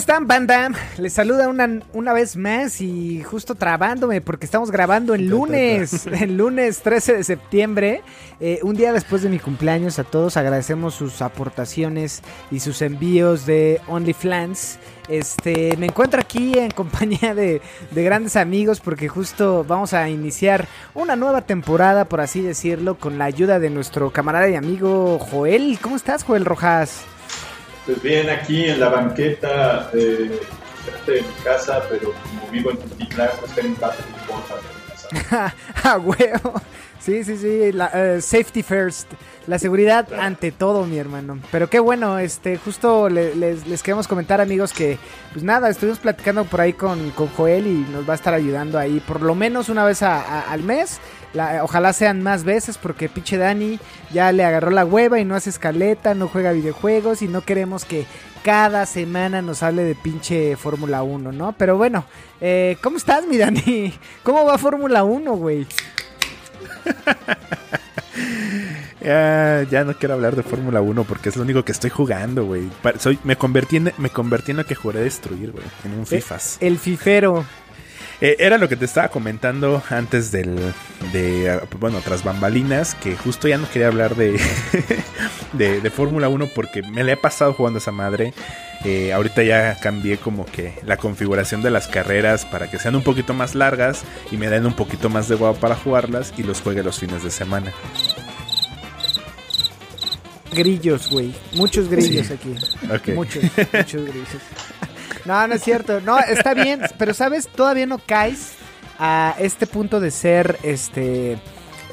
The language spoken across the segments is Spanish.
están, banda? Les saluda una, una vez más y justo trabándome porque estamos grabando el lunes, el lunes 13 de septiembre, eh, un día después de mi cumpleaños. A todos agradecemos sus aportaciones y sus envíos de OnlyFans. Este, me encuentro aquí en compañía de, de grandes amigos porque justo vamos a iniciar una nueva temporada, por así decirlo, con la ayuda de nuestro camarada y amigo Joel. ¿Cómo estás, Joel Rojas? Pues bien, aquí en la banqueta de, frente de mi casa, pero como vivo en Tultitlán, pues tengo un parte de importa. A huevo. Sí, sí, sí. La, eh, safety first. La seguridad Claro. ante todo, mi hermano. Pero qué bueno, este, justo le- les, les queremos comentar, amigos, que, pues nada, estuvimos platicando por ahí con, con Joel y nos va a estar ayudando ahí por lo menos una vez a- a- al mes. La- ojalá sean más veces porque pinche Dani ya le agarró la hueva y no hace escaleta, no juega videojuegos y no queremos que cada semana nos hable de pinche Fórmula 1, ¿no? Pero bueno, eh, ¿cómo estás, mi Dani? ¿Cómo va Fórmula 1, güey? Ya, ya no quiero hablar de Fórmula 1 porque es lo único que estoy jugando, güey. Soy, me, convertí en, me convertí en lo que juré destruir, güey. En un FIFAs. El fifero. Eh, era lo que te estaba comentando antes del. De, bueno, tras bambalinas. Que justo ya no quería hablar de. de, de Fórmula 1 porque me la he pasado jugando a esa madre. Eh, ahorita ya cambié como que la configuración de las carreras para que sean un poquito más largas y me den un poquito más de guau para jugarlas y los juegue los fines de semana. Grillos, güey. Muchos grillos aquí. Muchos, muchos grillos. No, no es cierto. No, está bien. Pero, ¿sabes? Todavía no caes a este punto de ser, este...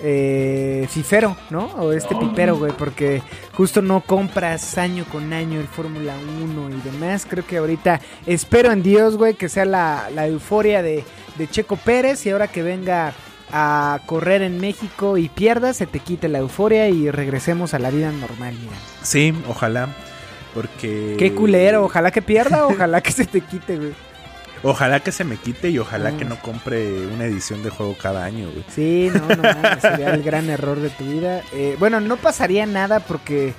Eh, fifero, ¿no? O este pipero, güey, porque justo no compras año con año el Fórmula 1 y demás. Creo que ahorita espero en Dios, güey, que sea la, la euforia de, de Checo Pérez y ahora que venga a correr en México y pierda, se te quite la euforia y regresemos a la vida normal, mira. Sí, ojalá. Porque. Qué culero, ojalá que pierda, ojalá que se te quite, güey. Ojalá que se me quite y ojalá Ah. que no compre una edición de juego cada año, güey. Sí, no, no, sería el gran error de tu vida. Eh, bueno, no pasaría nada porque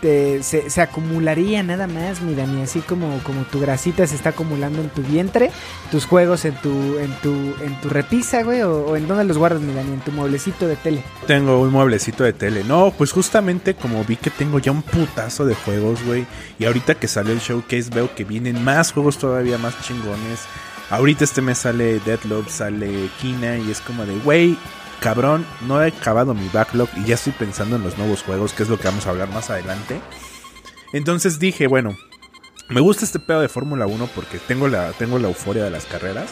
te- se, se acumularía nada más, mi Dani, así como, como tu grasita se está acumulando en tu vientre, tus juegos en tu, en tu, en tu repisa, güey, o, en dónde los guardas, mi Dani, en tu mueblecito de tele. Tengo un mueblecito de tele. No, pues justamente como vi que tengo ya un putazo de juegos, güey. Y ahorita que salió el showcase veo que vienen más juegos todavía más chingones. Ahorita este mes sale Deadloop, sale Kina y es como de, güey, cabrón, no he acabado mi backlog y ya estoy pensando en los nuevos juegos, que es lo que vamos a hablar más adelante. Entonces dije, bueno, me gusta este pedo de Fórmula 1 porque tengo la, tengo la euforia de las carreras.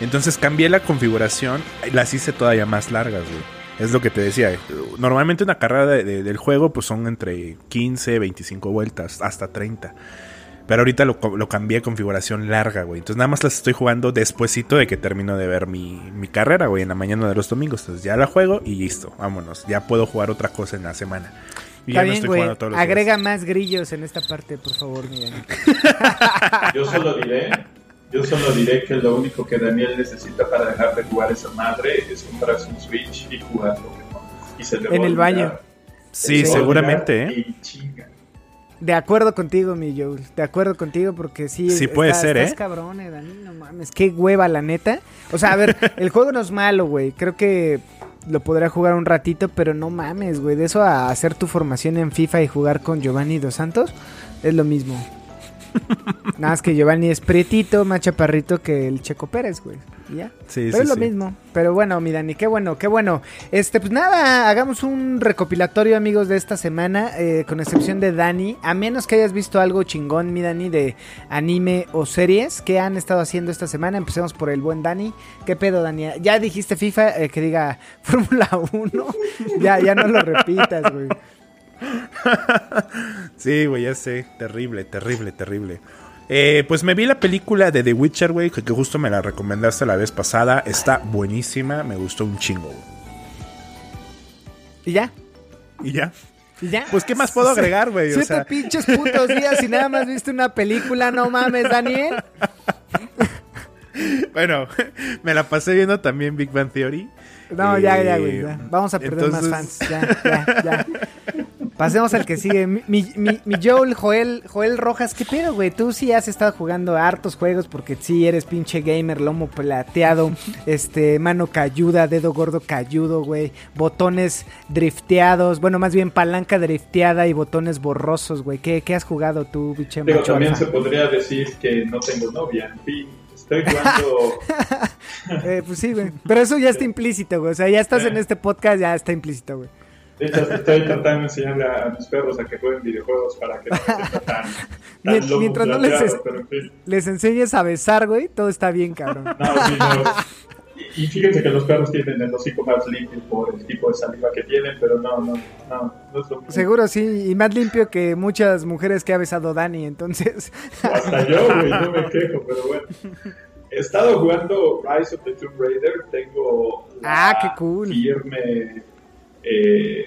Entonces cambié la configuración las hice todavía más largas, güey. Es lo que te decía. Normalmente una carrera de- de- del juego pues son entre 15, 25 vueltas, hasta 30. Pero ahorita lo, lo cambié a configuración larga, güey. Entonces nada más las estoy jugando despuesito de que termino de ver mi, mi carrera, güey, en la mañana de los domingos. Entonces ya la juego y listo, vámonos. Ya puedo jugar otra cosa en la semana. Y Está ya no estoy güey, jugando todos los agrega días. más grillos en esta parte, por favor, mi Dani. Yo solo diré, yo solo diré que lo único que Daniel necesita para dejar de jugar esa madre es comprarse un Switch y jugar Pokémon. Y se le va En el baño. Sí, Sí. seguramente, ¿eh? Y chinga. De acuerdo contigo, mi Joel. De acuerdo contigo, porque sí. Sí puede ser, estás ¿eh? cabrón, eh, Dani. No mames, qué hueva, la neta. O sea, a ver, el juego no es malo, güey. Creo que lo podría jugar un ratito, pero no mames, güey. De eso a hacer tu formación en FIFA y jugar con Giovanni Dos Santos, es lo mismo. Nada más que Giovanni es prietito, más chaparrito que el Checo Pérez, güey. Ya. Sí, Pero sí, es lo sí. mismo. Pero bueno, mi Dani, qué bueno, qué bueno. Este, pues nada, hagamos un recopilatorio, amigos, de esta semana, eh, con excepción de Dani. A menos que hayas visto algo chingón, mi Dani, de anime o series que han estado haciendo esta semana. Empecemos por el buen Dani. ¿Qué pedo, Dani? Ya dijiste FIFA, eh, que diga Fórmula 1. ya, ya no lo repitas, güey. Sí, güey, ya sé. Terrible, terrible, terrible. Eh, pues me vi la película de The Witcher, güey, que, justo me la recomendaste la vez pasada. Está buenísima, me gustó un chingo. ¿Y ya? ¿Y ya? ¿Y ya? Pues, ¿qué más puedo agregar, güey? O Siete sea- pinches putos días y nada más viste una película, no mames, Daniel. Bueno, me la pasé viendo también Big Bang Theory. No, Eh, ya, ya, güey. ya. Vamos a perder entonces- más fans. Ya, ya, ya. Pasemos al que sigue. Mi, mi, mi- Joel, Joel, Joel Rojas, ¿qué pedo, güey? Tú sí has estado jugando hartos juegos porque sí eres pinche gamer, lomo plateado, este, mano cayuda, dedo gordo cayudo, güey. Botones drifteados, bueno, más bien palanca drifteada y botones borrosos, güey. ¿Qué, qué has jugado tú, Digo, macho también se podría decir que no tengo novia. En fin, estoy jugando. Eh, pues sí, güey. Pero eso ya está implícito, güey. O sea, ya estás en este podcast, ya está implícito, güey. Estoy tratando de enseñarle a mis perros a que jueguen videojuegos para que no tan. tan mientras no les es- en fin. Les enseñes a besar, güey. Todo está bien, cabrón. No, sí, no. Y, y fíjense que los perros tienen el hocico más limpio por el tipo de saliva que tienen, pero no, no, no, no es lo mismo. Seguro sí, y más limpio que muchas mujeres que ha besado Dani, entonces. Hasta yo, güey, no me quejo, pero bueno. He estado jugando Rise of the Tomb Raider, tengo la Ah, qué cool. firme, eh,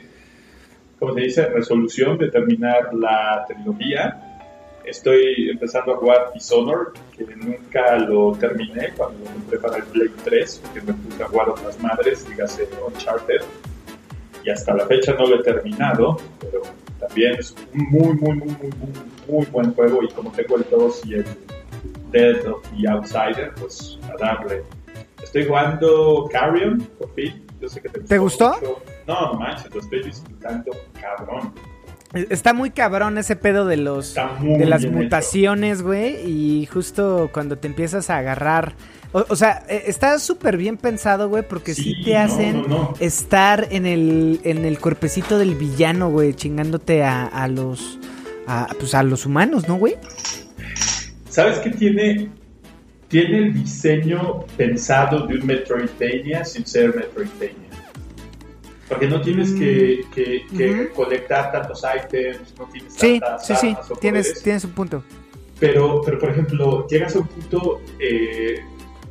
¿cómo se dice? Resolución de terminar la trilogía. Estoy empezando a jugar Dishonored, que nunca lo terminé cuando lo compré para el Play 3, porque me puse a jugar otras madres, dígase Uncharted. Y hasta la fecha no lo he terminado, pero también es un muy, muy, muy, muy, muy, muy buen juego. Y como tengo el 2 y el Dead of the Outsider, pues a darle. Estoy jugando Carrion, por fin. Yo sé que te, ¿Te gustó? mucho. No, no manches, lo estoy disfrutando cabrón. Está muy cabrón ese pedo de los de las mutaciones, güey, y justo cuando te empiezas a agarrar, o, o sea, eh, está súper bien pensado, güey, porque sí, Sí, te no, hacen no, no. estar en el en el cuerpecito del villano, güey, chingándote a, a los a, pues a los humanos, ¿no, güey? ¿Sabes qué tiene? Tiene el diseño pensado de un Metroidvania sin ser Metroidvania. Porque no tienes que, que- que Ujú. colectar tantos ítems, no tienes Sí, tantas sí, sí, o tienes un punto. Pero, pero por ejemplo, llegas a un punto eh,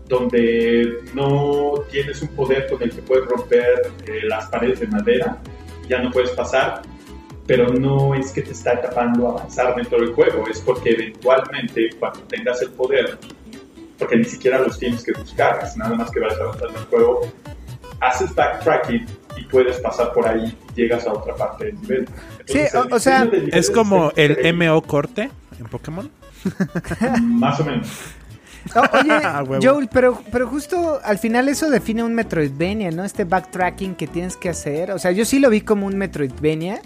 donde no tienes un poder con el que puedes romper eh, las paredes de madera, ya no puedes pasar, pero no es que te está tapando avanzar dentro del juego, es porque eventualmente cuando tengas el poder, porque ni siquiera los tienes que buscar, es nada más que vas avanzando el juego, haces backtracking y puedes pasar por ahí y llegas a otra parte del nivel. Sí, Entonces, o- el o sea, Es como el increíble. MO corte en Pokémon. Más o menos. O- oye. Joel, pero, pero justo al final eso define un Metroidvania, ¿no? Este backtracking que tienes que hacer. O sea, yo sí lo vi como un Metroidvania.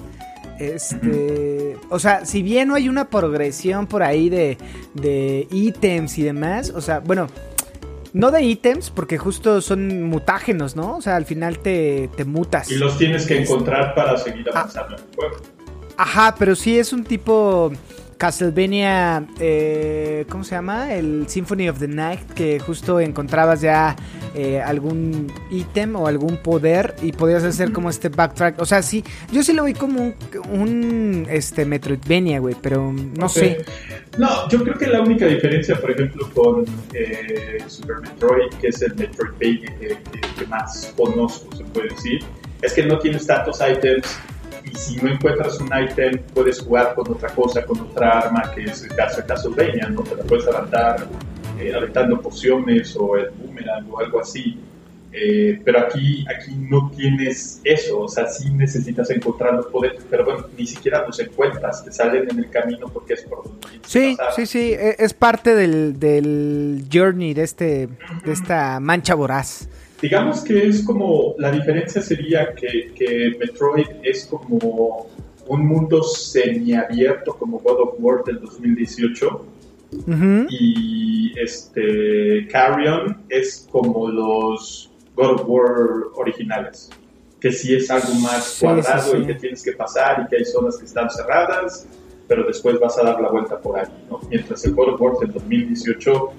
Este. O sea, si bien no hay una progresión por ahí de, de ítems y demás. O sea, bueno. No de ítems, porque justo son mutágenos, ¿no? O sea, al final te, te mutas. Y los tienes que encontrar para seguir avanzando en el juego. Ajá, pero sí es un tipo Castlevania, eh, ¿cómo se llama? El Symphony of the Night, que justo encontrabas ya eh, algún ítem o algún poder y podías hacer como este backtrack. O sea, sí, yo sí lo vi como un, un, este Metroidvania, güey, pero no sé. No, yo creo que la única diferencia, por ejemplo, con eh, Super Metroid, que es el Metroidvania que, que- que más conozco, se puede decir, es que no tienes tantos ítems y si no encuentras un ítem, puedes jugar con otra cosa, con otra arma, que es el caso de Castlevania, ¿no? Te la puedes aventar eh, aventando pociones o el boomerang o algo así. Eh, pero aquí, aquí no tienes eso, o sea, sí necesitas encontrar los poderes, pero bueno, ni siquiera los encuentras, te salen en el camino porque es por donde Sí, pasar. sí, sí, e- es parte del, del journey de este, de esta mancha voraz. Digamos que es como, la diferencia sería que, que Metroid es como un mundo semiabierto como God of War del 2018 Ujú. y este Carrion es como los God of War originales, que sí es algo más Sí, cuadrado sí, sí. y que tienes que pasar y que hay zonas que están cerradas, pero después vas a dar la vuelta por ahí, ¿no? Mientras el God of War del 2018,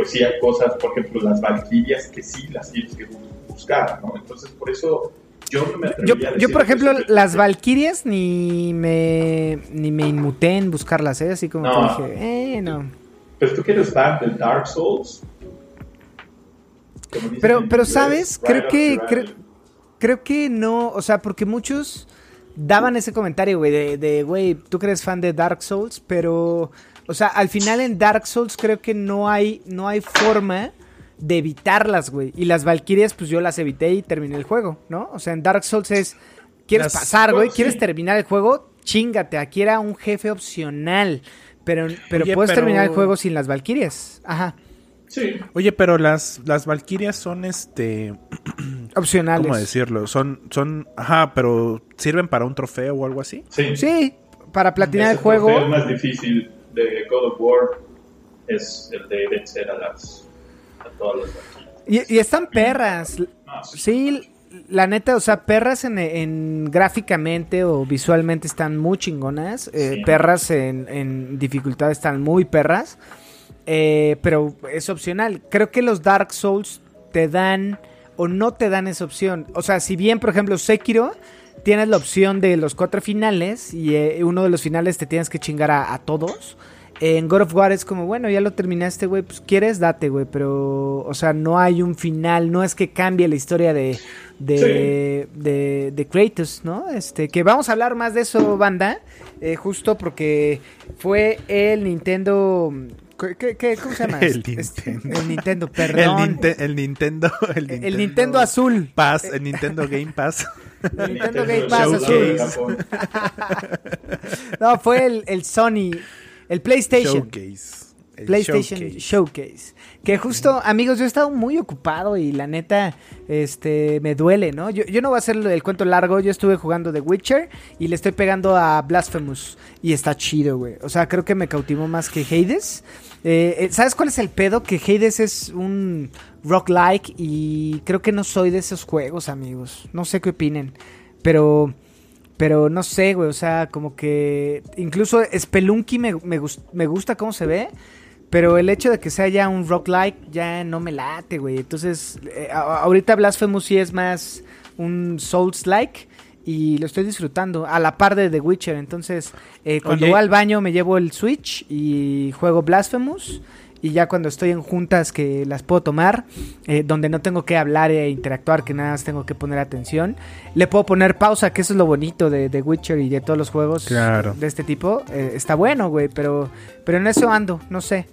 pues sí hay cosas, por ejemplo, las Valkyrias que sí las tienes que bu- buscar, ¿no? Entonces, por eso yo no me Yo, atrevería a yo, decir por que ejemplo, las Valkyrias ni me ni me inmuté en buscarlas, ¿eh? Así como No. que dije, eh, no. Pues tú que eres fan del Dark Souls. Pero, pero ¿sabes? Creo que, creo, creo que no, o sea, porque muchos daban ese comentario, güey, de, de, güey, tú que eres fan de Dark Souls, pero, o sea, al final en Dark Souls creo que no hay, no hay forma de evitarlas, güey. Y las Valkyrias, pues yo las evité y terminé el juego, ¿no? O sea, en Dark Souls es, ¿quieres Las- pasar, güey? sí. ¿Quieres terminar el juego? Chingate, aquí era un jefe opcional. Pero, pero Oye, puedes pero- terminar el juego sin las Valkyrias. Ajá. Sí. Oye, pero las, las Valkyrias son este. Opcionales. ¿Cómo decirlo? Son, son. Ajá, pero ¿sirven para un trofeo o algo así? Sí. Sí, para platinar Ese el juego. trofeo más difícil de God of War es el de vencer a las a todas las. Y, y están perras. Ah, sí. Sí, la neta, o sea, perras en, en gráficamente o visualmente están muy chingonas. eh, Sí. Perras en, en dificultad están muy perras. eh, pero es opcional. Creo que los Dark Souls te dan o no te dan esa opción. O sea, si bien, por ejemplo, Sekiro tienes la opción de los cuatro finales y eh, uno de los finales te tienes que chingar a, a todos. En God of War es como, bueno, ya lo terminaste, güey, pues quieres, date, güey, pero, o sea, no hay un final, no es que cambie la historia de, de, de, de Kratos, ¿no? Este, que vamos a hablar más de eso, banda, eh, justo porque fue el Nintendo, ¿qué, cómo se llama? El Este, Nintendo. el Nintendo, El, perdón. Ninte- el Nintendo. El Nintendo, El Nintendo azul. Pass, el Nintendo Game Pass. El Nintendo Nintendo Game Pass Showcase. azul. No, fue el, el Sony, el PlayStation. Showcase. El PlayStation Showcase. Showcase. Que justo, amigos, yo he estado muy ocupado y la neta, este, me duele, ¿no? Yo, yo no voy a hacer el cuento largo, yo estuve jugando The Witcher y le estoy pegando a Blasphemous y está chido, güey. O sea, creo que me cautivó más que Hades. Eh, eh, ¿Sabes cuál es el pedo? Que Hades es un rock-like y creo que no soy de esos juegos, amigos. No sé qué opinen, pero... Pero no sé, güey, o sea, como que incluso Spelunky me, me, gus- me gusta cómo se ve, pero el hecho de que sea ya un roguelike ya no me late, güey. Entonces, eh, ahorita Blasphemous sí es más un Souls-like y lo estoy disfrutando a la par de The Witcher. Entonces, eh, cuando Oye. voy al baño me llevo el Switch y juego Blasphemous. Y ya cuando estoy en juntas que las puedo tomar, eh, donde no tengo que hablar e interactuar, que nada más tengo que poner atención, le puedo poner pausa, que eso es lo bonito de The Witcher y de todos los juegos Claro. de este tipo. Eh, está bueno, güey, pero, pero en eso ando, no sé.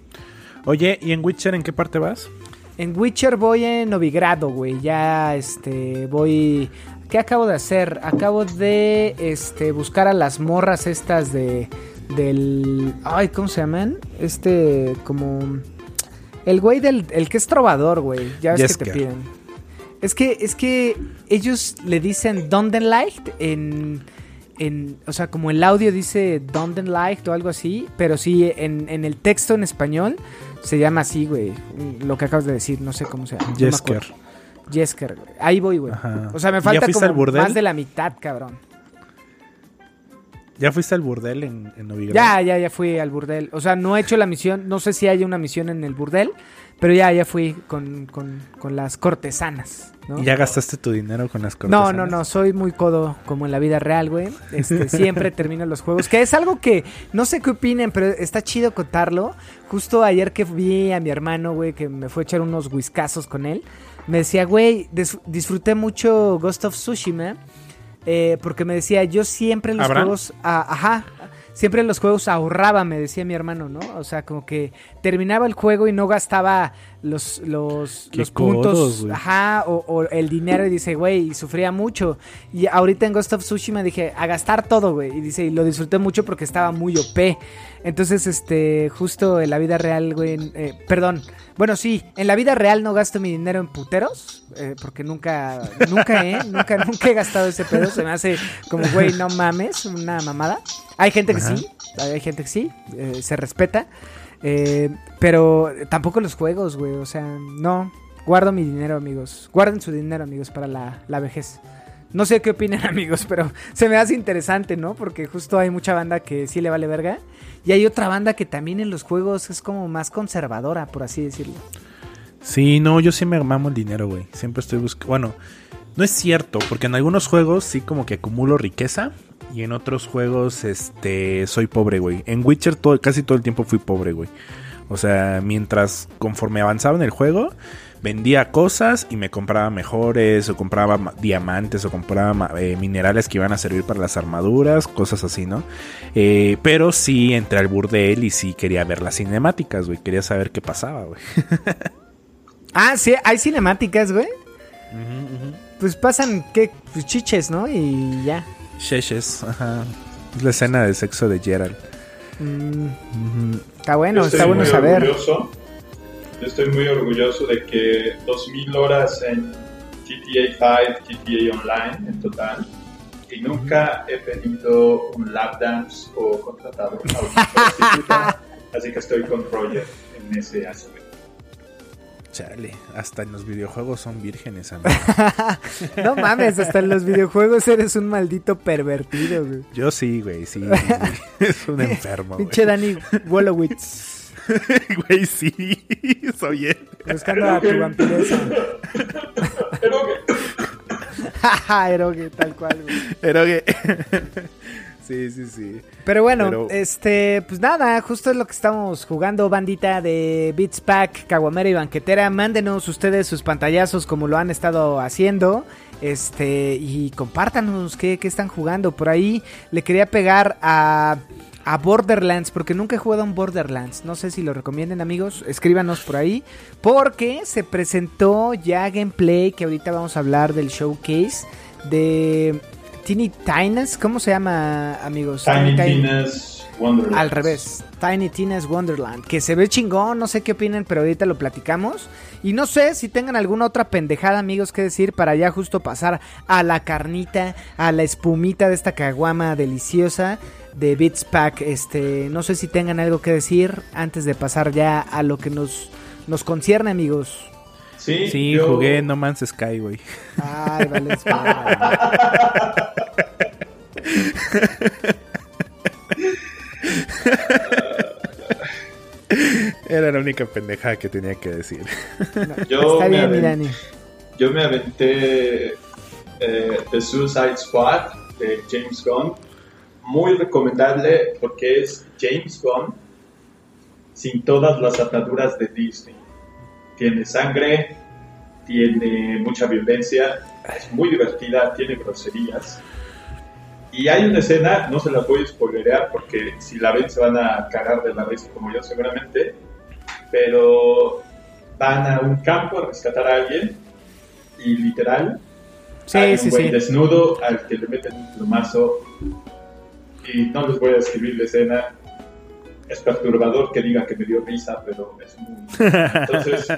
Oye, ¿y en Witcher en qué parte vas? En Witcher voy en Novigrado, güey. Ya, este, voy... ¿Qué acabo de hacer? Acabo de, este, buscar a las morras estas de... Del... Ay, ¿cómo se llaman? Este, como... El güey del... El que es trovador, güey. Ya ves que te piden. Es que, es que ellos le dicen Dondenlight en... En, o sea, como el audio dice Dondenlight o algo así, pero sí, en, en el texto en español se llama así, güey. Lo que acabas de decir, no sé cómo se llama. no Jesker. acuerdo. Jesker, güey. Ahí voy, güey. Ajá. O sea, me ¿Ya falta como más de la mitad, cabrón. ¿Ya fuiste al burdel en, en Novigrado? Ya, ya, ya fui al burdel. O sea, no he hecho la misión, no sé si hay una misión en el burdel, pero ya, ya fui con, con, con las cortesanas, ¿no? ¿Y ya gastaste tu dinero con las No, cortesanas? no, no, soy muy codo como en la vida real, güey. Este, siempre termino los juegos, que es algo que no sé qué opinen, pero está chido contarlo. Justo ayer que vi a mi hermano, güey, que me fue a echar unos whiskazos con él, me decía, güey, dis- disfruté mucho Ghost of Tsushima, eh, porque me decía, yo siempre los juegos, ah, ajá, siempre en los juegos ahorraba, me decía mi hermano, ¿no? O sea, como que terminaba el juego y no gastaba los, los, los puntos, codos, ajá, o, o el dinero y dice, güey, y sufría mucho. Y ahorita en Ghost of Tsushima dije, a gastar todo, güey. Y dice, y lo disfruté mucho porque estaba muy OP. Entonces, este, justo en la vida real, güey, eh, perdón. Bueno, sí, en la vida real no gasto mi dinero en puteros, eh, porque nunca, nunca, eh, nunca, nunca he gastado ese pedo. Se me hace como, güey, no mames, una mamada. Hay gente que Ajá. sí, hay gente que sí, eh, se respeta. Eh, pero tampoco los juegos, güey. O sea, no. Guardo mi dinero, amigos. Guarden su dinero, amigos, para la, la vejez. No sé qué opinan, amigos, pero se me hace interesante, ¿no? Porque justo hay mucha banda que sí le vale verga. Y hay otra banda que también en los juegos es como más conservadora, por así decirlo. Sí, no, yo sí me mamo el dinero, güey. Siempre estoy buscando. Bueno, no es cierto, porque en algunos juegos sí como que acumulo riqueza. Y en otros juegos, este, soy pobre, güey. En Witcher todo, casi todo el tiempo fui pobre, güey. O sea, mientras conforme avanzaba en el juego, vendía cosas y me compraba mejores, o compraba ma- diamantes, o compraba eh, minerales que iban a servir para las armaduras, cosas así, ¿no? Eh, pero sí entré al burdel y sí quería ver las cinemáticas, güey. Quería saber qué pasaba, güey. Ah, sí, hay cinemáticas, güey. Pues pasan, ¿qué? Pues chiches, ¿no? Y ya. Sheshes, ajá. Es la escena de sexo de Gerald. Mm, está bueno, está bueno muy saber. orgulloso. Yo estoy muy orgulloso de que 2000 horas en GTA 5, GTA Online en total. Y nunca he pedido un lap dance o contratado a una prostituta. Así que estoy con Roger en ese aspecto. Chale, hasta en los videojuegos son vírgenes, amigo. No mames, hasta en los videojuegos eres un maldito pervertido, güey. Yo sí, güey, sí. Es un enfermo, güey. Pinche Danny Wolowitz. Güey, sí. Soy él. Buscando a tu vampiresa. Jaja, Eroge, tal cual, güey. Pero que. Sí, sí, sí. Pero bueno, Pero- este, pues nada, justo es lo que estamos jugando, bandita de Beats Pack, Caguamera y Banquetera. Mándenos ustedes sus pantallazos como lo han estado haciendo. Este, y compártanos qué, qué están jugando. Por ahí le quería pegar a, a Borderlands, porque nunca he jugado a un Borderlands. No sé si lo recomienden, amigos. Escríbanos por ahí. Porque se presentó ya gameplay, que ahorita vamos a hablar del showcase de Tiny Tina's. ¿Cómo se llama, amigos? Tiny Tin- Tina's Wonderland. al revés, Tiny Tina's Wonderland, que se ve chingón, no sé qué opinan, pero ahorita lo platicamos. Y no sé si tengan alguna otra pendejada, amigos, que decir para ya justo pasar a la carnita, a la espumita de esta caguama deliciosa de Beats Pack. Este, no sé si tengan algo que decir antes de pasar ya a lo que nos, nos concierne, amigos. Sí, Sí, yo- jugué No Man's Sky, güey. Ay, vale. Era la única pendejada que tenía que decir. Yo Está me bien, mi aven- Dani. Yo me aventé eh, The Suicide Squad de James Gunn. Muy recomendable porque es James Gunn sin todas las ataduras de Disney. Tiene sangre, tiene mucha violencia, es muy divertida, tiene groserías. Y hay una escena, no se la voy a spoilerear porque si la ven se van a cagar de la risa como yo seguramente, pero van a un campo a rescatar a alguien y literal Sí, hay un sí, güey sí. desnudo al que le meten un plumazo y no les voy a describir la escena es perturbador que diga que me dio risa pero es muy entonces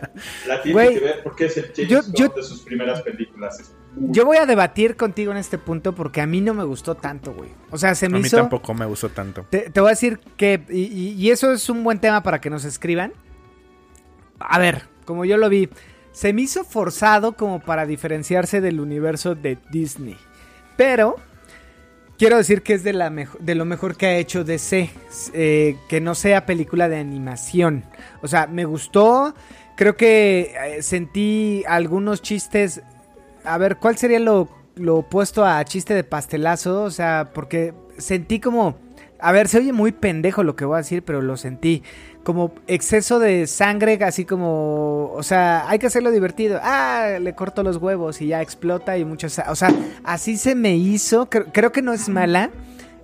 la tiene que ver porque es el James yo- Gunn yo- de sus primeras películas Es muy- Yo voy a debatir contigo en este punto porque a mí no me gustó tanto, güey. O sea, se A me mí hizo... tampoco me gustó tanto. Te, te voy a decir que, y eso es un buen tema para que nos escriban. A ver, como yo lo vi, se me hizo forzado como para diferenciarse del universo de Disney. Pero quiero decir que es de, lo mejor que ha hecho DC, eh, que no sea película de animación. O sea, me gustó, creo que eh, sentí algunos chistes. A ver, ¿cuál sería lo opuesto a chiste de pastelazo? O sea, porque sentí como... A ver, se oye muy pendejo lo que voy a decir, pero lo sentí. Como exceso de sangre, así como... O sea, hay que hacerlo divertido. Ah, le corto los huevos y ya explota y muchos... O sea, así se me hizo. Creo, creo que no es mala.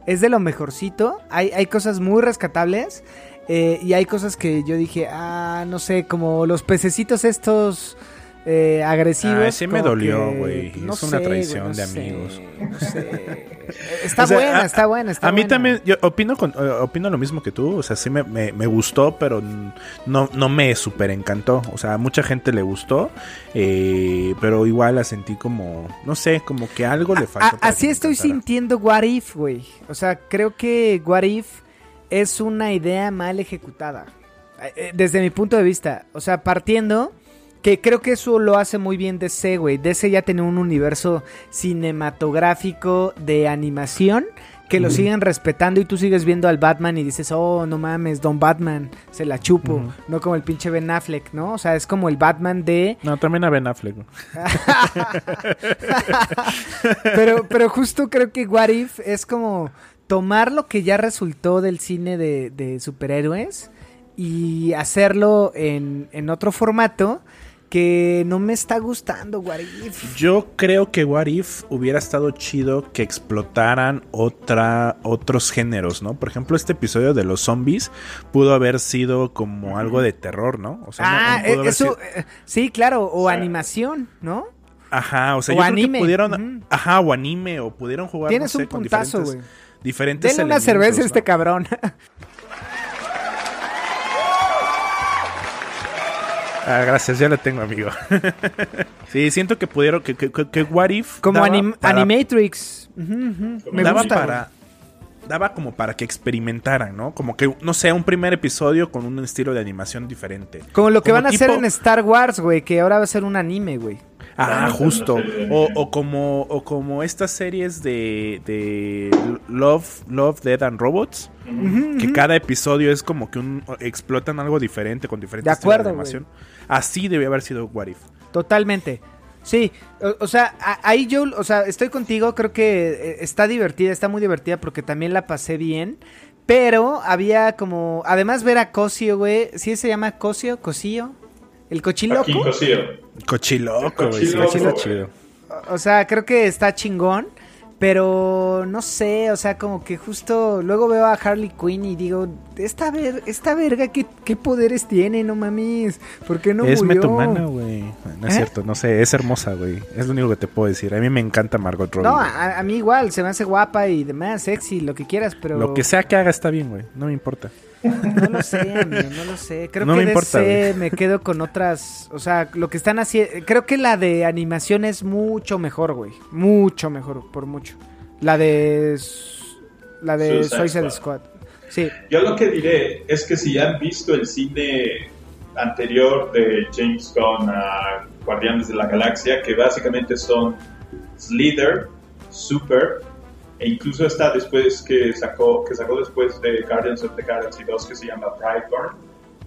Es de lo mejorcito. Hay, hay cosas muy rescatables. eh, y hay cosas que yo dije, ah, no sé, como los pececitos estos eh, agresivos. Ah, ese me dolió, güey. no Es una sé, traición no de sé, amigos. no sé. Está O sea, buena, a- está buena, está a mí buena. también, yo opino, con, eh, opino lo mismo que tú, o sea, sí me, me- me gustó, pero no, no me súper encantó, o sea, a mucha gente le gustó, eh, pero igual la sentí como, no sé, como que algo le faltó. así estoy encantara. sintiendo What If, güey. O sea, creo que What If es una idea mal ejecutada. eh, desde mi punto de vista, o sea, partiendo que creo que eso lo hace muy bien DC, güey. DC ya tiene un universo cinematográfico de animación que lo siguen respetando y tú sigues viendo al Batman y dices, oh, no mames, Don Batman, se la chupo. No como el pinche Ben Affleck, ¿no? O sea, es como el Batman de... No, también a Ben Affleck. pero, pero justo creo que What If es como tomar lo que ya resultó del cine de, de superhéroes y hacerlo en, en otro formato que no me está gustando, What If. Yo creo que What If hubiera estado chido que explotaran otra, otros géneros, ¿no? Por ejemplo, este episodio de los zombies pudo haber sido como algo de terror, ¿no? O sea, no- Ah, no pudo eh, eso, sido- eh, sí, claro, o animación, ¿no? Ajá, o sea, o yo creo anime, que pudieron, ajá, o anime, o pudieron jugar, Tienes no sé, un puntazo, diferentes, güey. diferentes Denle una cerveza a ¿no? este cabrón. Ah, gracias, ya la tengo, amigo. sí, siento que pudieron, que, que, que- What If Como anim- para- Animatrix. Me daba gusta. para daba como para que experimentaran, ¿no? Como que no sé, un primer episodio con un estilo de animación diferente. Como lo que como van a hacer en Star Wars, güey, que ahora va a ser un anime, güey. Ah, justo. de O, o como o como estas series de, de Love Love Dead and Robots, que cada episodio es como que un explotan algo diferente con diferentes De estilos acuerdo, animación. Así debió haber sido What If. Totalmente. Sí, o, o sea, ahí yo, o sea, estoy contigo, creo que eh, está divertida, está muy divertida porque también la pasé bien, pero había como, además ver a Cosio, güey, ¿sí se llama Cosio? ¿Cosio? ¿El cochiloco? Joaquín Cosío. Cochiloco, güey. sí, Cochiloco. sí, está chido. O- O sea, creo que está chingón, pero no sé, o sea, como que justo luego veo a Harley Quinn y digo, esta, ver, esta verga, ¿qué, qué poderes tiene? No mames, ¿por qué no es murió? metomana, güey. No es ¿Eh? cierto, no sé, es hermosa, güey. Es lo único que te puedo decir. A mí me encanta Margot Robbie. No, a, a mí igual, se me hace guapa y demás, sexy, lo que quieras, pero... Lo que sea que haga está bien, güey. No me importa. No lo sé, amigo, no lo sé. Creo No que me importa, DC me quedo con otras, o sea, lo que están haciendo, creo que la de animación es mucho mejor, güey. Mucho mejor, por mucho. La de la de Suicide Suicide Squad. Squad. Sí, Yo lo que diré es que si han visto el cine anterior de James Gunn a Guardianes de la Galaxia, que básicamente son Slither, Super, e incluso está después que sacó, que sacó después de Guardians of the Galaxy 2 que se llama Brightburn,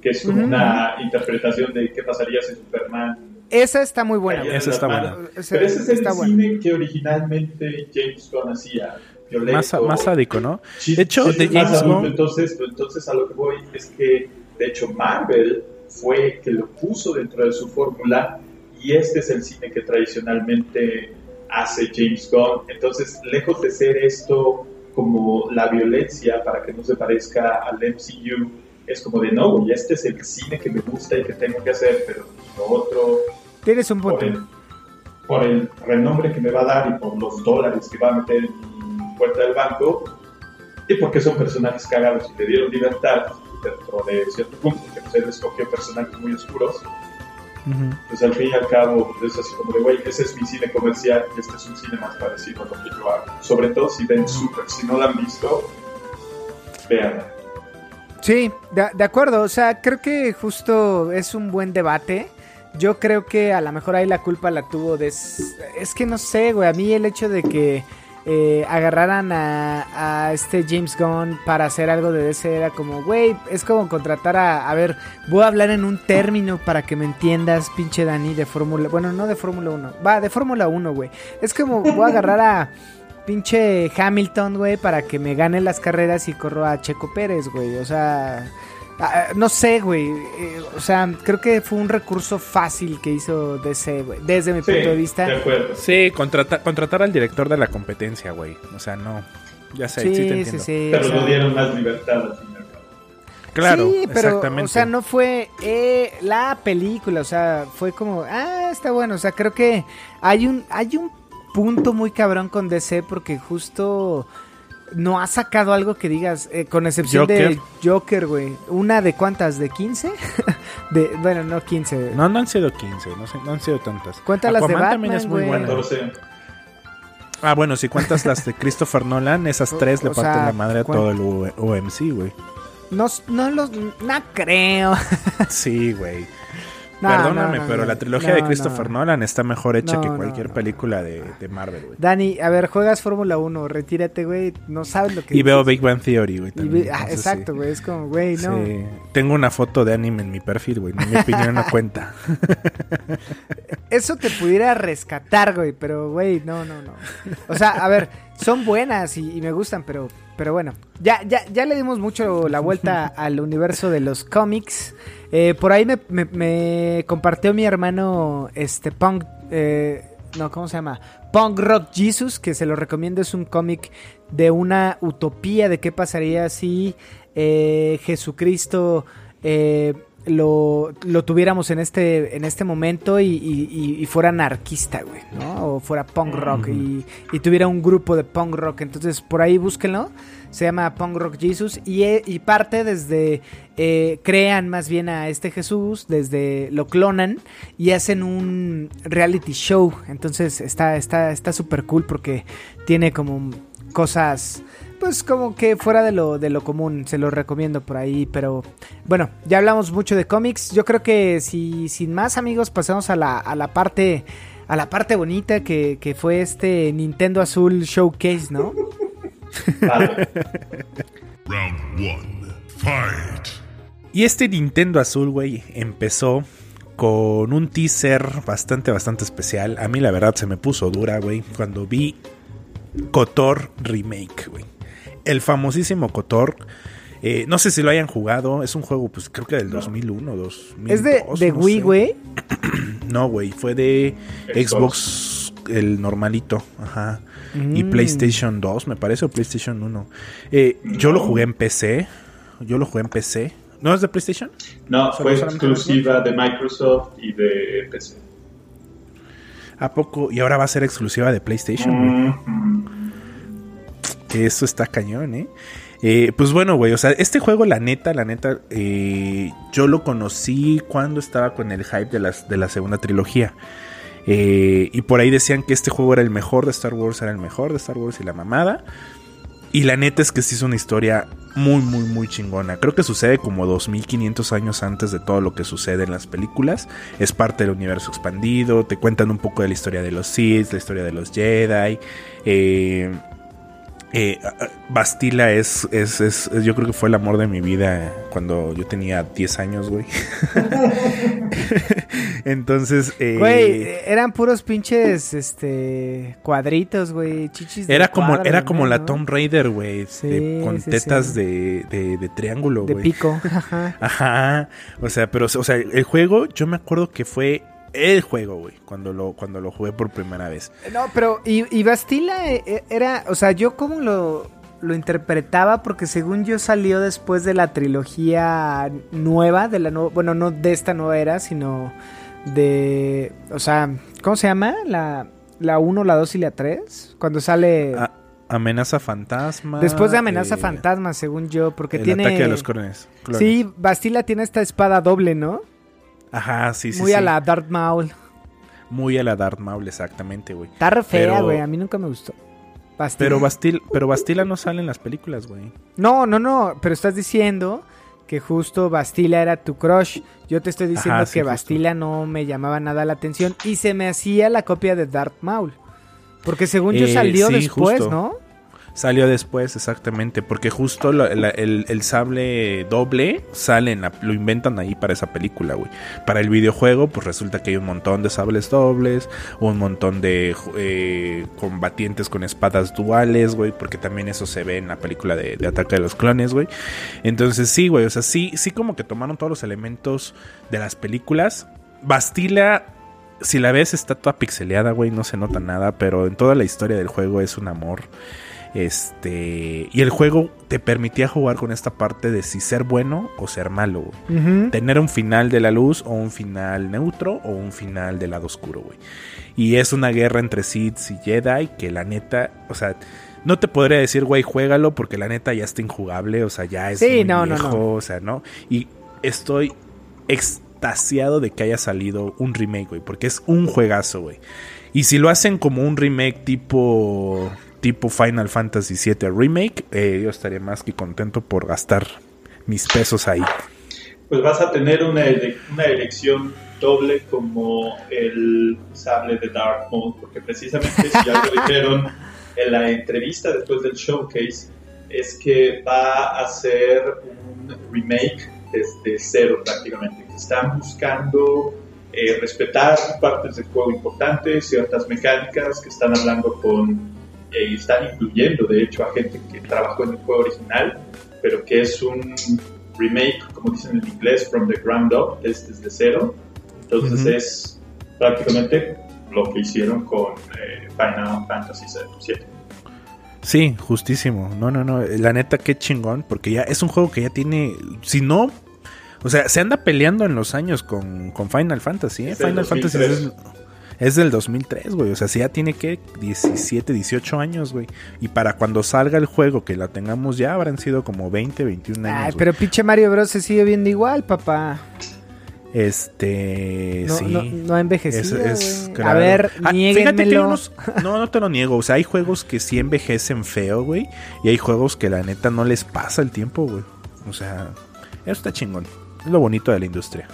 que es como una interpretación de qué pasaría si Superman esa está muy buena. Esa está buena. Pero ese es el está buena. cine que originalmente James Gunn hacía. Violento, Más, más sádico, ¿no? Chis- De hecho, de James. Gunn- Entonces, entonces a lo que voy es que, de hecho, Marvel fue que lo puso dentro de su fórmula y este es el cine que tradicionalmente hace James Gunn. Entonces, lejos de ser esto como la violencia para que no se parezca al MCU, es como de no, güey, este es el cine que me gusta y que tengo que hacer, pero lo otro Tienes un por punto. el, por el renombre que me va a dar y por los dólares que va a meter en mi puerta del banco, y porque son personajes cagados y le dieron libertad dentro de cierto punto, porque pues, él escogió personajes muy oscuros, Pues al fin y al cabo es así como de, güey, ese es mi cine comercial y este es un cine más parecido a lo que yo hago. Sobre todo si ven Super, si no lo han visto, vean. Sí, de, de acuerdo. O sea, creo que justo es un buen debate. Yo creo que a lo mejor ahí la culpa la tuvo de... Es que no sé, güey. A mí el hecho de que eh, agarraran a, a este James Gunn para hacer algo de DC era como, güey, es como contratar a... A ver, voy a hablar en un término para que me entiendas, pinche Dani, de Fórmula... Bueno, no de Fórmula 1. Va, de Fórmula 1, güey. Es como, voy a agarrar a... Pinche Hamilton, güey, para que me gane las carreras y corro a Checo Pérez, güey. O sea, ah, no sé, güey. eh, o sea, creo que fue un recurso fácil que hizo DC, güey. Desde mi Sí, punto de vista. de acuerdo. Sí, contrata- contratar al director de la competencia, güey. O sea, no. Ya sé, sí, Sí, te sí, entiendo. sí. Pero o sea, no dieron más libertad al fin y al cabo. Claro, sí, pero, exactamente. o sea, no fue eh, la película, o sea, fue como, ah, está bueno, o sea, creo que hay un, hay un punto muy cabrón con DC porque justo no ha sacado algo que digas, eh, con excepción de Joker, güey. ¿Una de cuántas? ¿De 15? de, bueno, no 15. No, no han sido 15, no, han sido tantas. Cuenta las de Aquaman también Batman, es muy buena. 14. Ah, bueno, si cuentas las de Christopher Nolan, esas tres le parten la madre a ¿cuán- todo el U- OMC, güey. No, no los. No creo. Sí, güey. No, Perdóname, no, no, pero la trilogía de Christopher no. Nolan está mejor hecha que cualquier película de, de Marvel, güey. Dani, a ver, juegas Fórmula 1, retírate, güey. No sabes lo que Y veo. Big Bang Theory, güey. También, ah, entonces exacto, sí. güey. Es como, güey, no. Sí. Tengo una foto de anime en mi perfil, güey. Mi opinión no cuenta. Eso te pudiera rescatar, güey, pero, güey, no, no, no. O sea, a ver, son buenas y, y me gustan, pero, pero bueno. Ya, ya, ya le dimos mucho la vuelta al universo de los cómics. Eh, por ahí me, me- me compartió mi hermano, este, Punk, eh, no, ¿cómo se llama? Punk Rock Jesus, que se lo recomiendo, es un cómic de una utopía de qué pasaría si eh, Jesucristo... eh, lo, lo tuviéramos en este en este momento y, y- y- y fuera anarquista, güey, ¿no? O fuera punk rock y, y tuviera un grupo de punk rock. Entonces, por ahí búsquenlo. Se llama Punk Rock Jesus y, eh, y parte desde... eh, crean más bien a este Jesús, desde lo clonan y hacen un reality show. Entonces, está está está súper cool porque tiene como cosas pues como que fuera de lo, de lo común, se lo recomiendo por ahí, pero bueno, ya hablamos mucho de cómics, yo creo que si sin más amigos pasamos a la, a la parte a la parte bonita que, que fue este Nintendo Azul Showcase, ¿no? Round one. Fight. Y este Nintendo Azul, güey, empezó con un teaser bastante, bastante especial. A mí la verdad se me puso dura, güey, cuando vi Kotor Remake, güey. El famosísimo Kotor. eh, no sé si lo hayan jugado. Es un juego, pues creo que del 2001, 2002. es de, de no Wii, güey. No, güey, fue de Xbox. Xbox, el normalito. Ajá. Y Mm. PlayStation 2, me parece, o PlayStation 1. Eh, Yo lo jugué en PC. Yo lo jugué en PC. ¿No es de PlayStation? No, ¿Solo fue exclusiva de Microsoft y de PC. ¿A poco? Y ahora va a ser exclusiva de PlayStation. Mhm. Que eso está cañón, ¿eh? Eh, pues bueno, güey, o sea, este juego, la neta, la neta, eh, yo lo conocí cuando estaba con el hype de, de la segunda trilogía. Eh, y por ahí decían que este juego era el mejor de Star Wars, era el mejor de Star Wars y la mamada. Y la neta es que sí es una historia muy, muy, muy chingona. Creo que sucede como 2500 años antes de todo lo que sucede en las películas. Es parte del universo expandido. Te cuentan un poco de la historia de los Sith, la historia de los Jedi. Eh, eh, Bastila es, es, es- yo creo que fue el amor de mi vida cuando yo tenía 10 años, güey. Entonces, eh, Güey, eran puros pinches este cuadritos, güey, chichis de era como, era como la. Tomb Raider, güey, Sí, de- con sí, tetas sí. De, de, de triángulo, de güey. pico. Ajá. Ajá, o sea, pero, o sea, el juego, yo me acuerdo que fue el juego, güey, cuando lo, cuando lo jugué por primera vez. No, pero y, y Bastila eh, era, o sea, yo como lo, lo interpretaba porque según yo salió después de la trilogía nueva, de la nueva, bueno, no de esta nueva era, sino de, o sea, ¿cómo se llama? La la 1, la 2 y la 3, cuando sale A- amenaza fantasma. después de Amenaza eh, Fantasma, según yo, porque el tiene ataque de los clones. Sí, Bastila tiene esta espada doble, ¿no? Ajá, sí, sí. Muy a la Darth Maul. Muy a la Darth Maul, exactamente, güey. Está re fea, Pero- güey, a mí nunca me gustó. Bastila. Pero, Bastil, pero Bastila no sale en las películas, güey. No, no, no, pero estás diciendo que justo Bastila era tu crush. Yo te estoy diciendo Ajá, que justo. Bastila no me llamaba nada la atención y se me hacía la copia de Darth Maul. Porque según yo Eh, salió sí, después, justo. ¿no? Salió después, exactamente, porque justo el, el sable doble sale en la- lo inventan ahí para esa película, güey. Para el videojuego, pues resulta que hay un montón de sables dobles, un montón de eh, combatientes con espadas duales, güey, porque también eso se ve en la película de, de Ataque de los Clones, güey. Entonces sí, güey, o sea, sí, sí como que tomaron todos los elementos de las películas. Bastila si la ves está toda pixeleada, güey, no se nota nada, pero en toda la historia del juego es un amor. Este, y el juego te permitía jugar con esta parte de si ser bueno o ser malo, güey. Tener un final de la luz o un final neutro o un final del lado oscuro, güey. Y es una guerra entre Sith y Jedi que la neta, o sea, no te podría decir, güey, juégalo porque la neta ya está injugable, o sea, ya es Sí, muy no, no, viejo, no. o sea, ¿no? Y estoy extasiado de que haya salido un remake, güey, porque es un juegazo, güey. Y si lo hacen como un remake tipo tipo Final Fantasy VII Remake, eh, yo estaría más que contento por gastar mis pesos ahí. Pues vas a tener una, una elección doble como el sable de Dark Maul, porque precisamente si algo dijeron en la entrevista después del showcase es que va a ser un remake desde cero prácticamente. que Están buscando eh, respetar partes del juego importantes, ciertas mecánicas que están hablando con, eh, están incluyendo de hecho a gente que trabajó en el juego original, pero que es un remake, como dicen en inglés, from the ground up, es desde cero. Entonces es prácticamente lo que hicieron con eh, Final Fantasy VII. Sí, justísimo. No, no, no. La neta, qué chingón. Porque ya es un juego que ya tiene. Si no. O sea, se anda peleando en los años con, con Final Fantasy. ¿eh? Final Fantasy 2003. es, es del 2003, güey. O sea, si ya tiene que 17, 18 años, güey. Y para cuando salga el juego, que la tengamos ya, habrán sido como 20, 21 años. Ay, pero pinche Mario Bros. se sigue viendo igual, papá. Este. No, sí. no, no ha envejecido, Es- es- güey. claro. A ver, Ah, fíjate que hay niéguenmelo. unos- no, no te lo niego. O sea, hay juegos que sí envejecen feo, güey. Y hay juegos que la neta no les pasa el tiempo, güey. O sea, eso está chingón. Es lo bonito de la industria.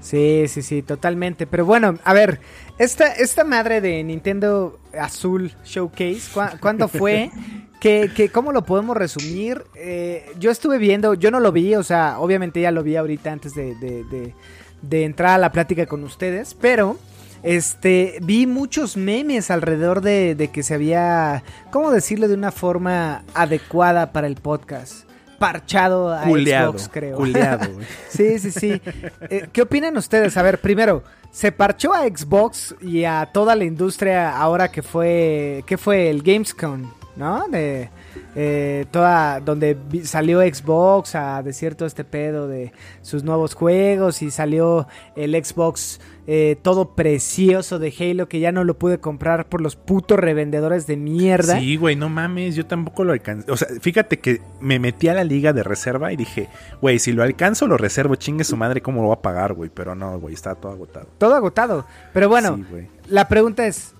Sí, sí, sí, totalmente. Pero bueno, a ver, esta, esta madre de Nintendo Azul Showcase, ¿cuá- ¿cuándo fue? ¿Qué, qué, cómo lo podemos resumir? Eh, yo estuve viendo, yo no lo vi, o sea, obviamente ya lo vi ahorita antes de, de- de- de entrar a la plática con ustedes, pero este vi muchos memes alrededor de, de que se había, ¿cómo decirlo de una forma adecuada para el podcast? Parchado a Culeado. Xbox, creo. Culeado. Sí, sí, sí. Eh, ¿Qué opinan ustedes? A ver, primero, se parchó a Xbox y a toda la industria ahora que fue, que fue el Gamescom, ¿no? De eh, toda, donde salió Xbox a decir todo este pedo de sus nuevos juegos y salió el Xbox eh, todo precioso de Halo que ya no lo pude comprar por los putos revendedores de mierda. Sí, güey, no mames, yo tampoco lo alcancé. O sea, fíjate que me metí a la liga de reserva y dije, güey, si lo alcanzo, lo reservo, chingue su madre, ¿cómo lo va a pagar, güey? Pero no, güey, está todo agotado. Todo agotado. Pero bueno, Sí. La pregunta es,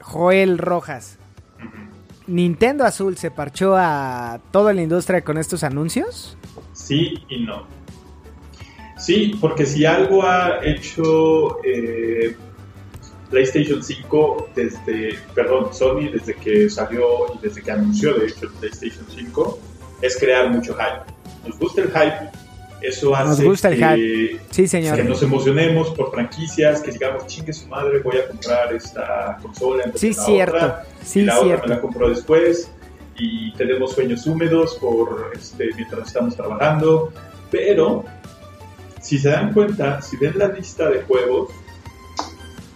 Joel Rojas, ¿Nintendo Azul se parchó a toda la industria con estos anuncios? Sí y no. Sí, porque si algo ha hecho eh, PlayStation 5 desde, perdón, Sony desde que salió y desde que anunció de hecho PlayStation 5, es crear mucho hype. Nos gusta el hype, eso hace Nos gusta el que, Sí, señor. que nos emocionemos por franquicias, que digamos, chingue su madre, voy a comprar esta consola Sí, la cierto. otra Sí, y la otra me la compro después y tenemos sueños húmedos por este, mientras estamos trabajando pero si se dan cuenta si ven la lista de juegos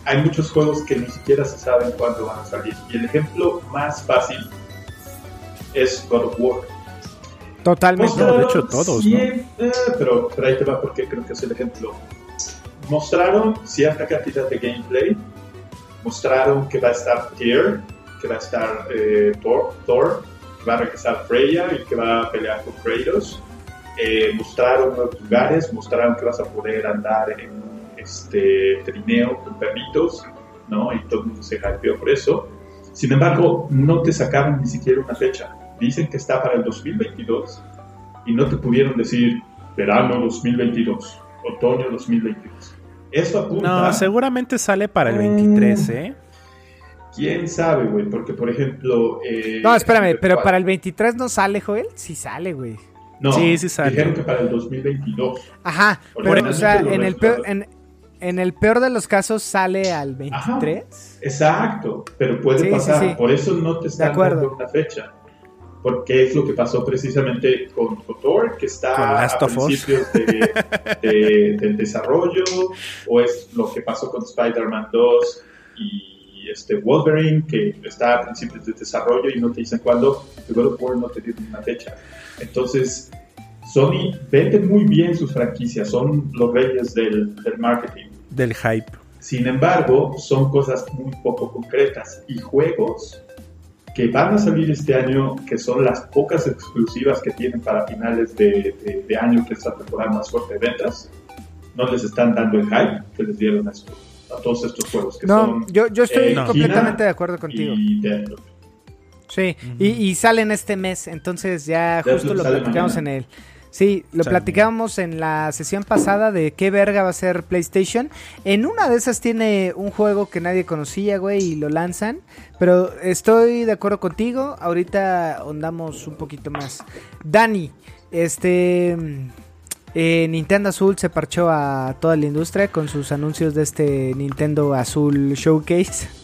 hay muchos juegos que ni siquiera se saben cuándo van a salir. Y el ejemplo más fácil es God of War Totalmente. No, de hecho, todos, ¿no? eh, pero, pero ahí te va porque creo que es el ejemplo mostraron cierta cantidad de gameplay mostraron que va a estar Tyr, que va a estar eh, Thor, Thor, que va a regresar Freya y que va a pelear con Kratos. Eh, mostraron nuevos lugares, mostraron que vas a poder andar en este trineo con perritos, ¿no? Y todo el mundo se hypeó por eso. Sin embargo, no te sacaron ni siquiera una fecha. Dicen que está para el 2022 y no te pudieron decir verano 2022, otoño 2022. Eso apunta. No, seguramente sale para el Mm. 23, ¿eh? ¿Quién sabe, güey? Porque, por ejemplo... eh, No, espérame, pero para el 23 no sale, Joel. Sí sale, güey. No, Sí, sí sale. Dijeron que para el 2022. Ajá, pero, o sea, en el, peor, en, en el peor de los casos sale al 23. Exacto, pero puede Sí, sí, pasar. sí. Por eso no te están acuerdo. dando una fecha. Porque es lo que pasó precisamente con Kotor, que está a principios de, de- del desarrollo, o es lo que pasó con Spider-Man 2 y este Wolverine, que está a principios de desarrollo y no te dicen cuándo, y God of War no te dieron una fecha. Entonces, Sony vende muy bien sus franquicias, son los reyes del, del marketing. Del hype. Sin embargo, son cosas muy poco concretas y juegos que van a salir este año, que son las pocas exclusivas que tienen para finales de, de- de año, que es la temporada más fuerte de ventas, no les están dando el hype que les dieron a, estos- a todos estos juegos que No, son yo, yo estoy eh, completamente de acuerdo contigo. y. Sí, y, y salen este mes, entonces ya justo lo platicamos en el... Sí, lo O sea, platicábamos en la sesión pasada de qué verga va a ser PlayStation. En una de esas tiene un juego que nadie conocía, güey, y lo lanzan. Pero estoy de acuerdo contigo. Ahorita ondamos un poquito más. Dani, este. eh, Nintendo Azul se parchó a toda la industria con sus anuncios de este Nintendo Azul Showcase.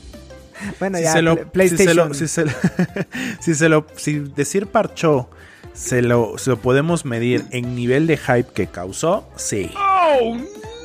Bueno, si ya, se lo, PlayStation. lo- si se lo- si se lo- si decir parchó se lo, se lo podemos medir en nivel de hype que causó, sí. Oh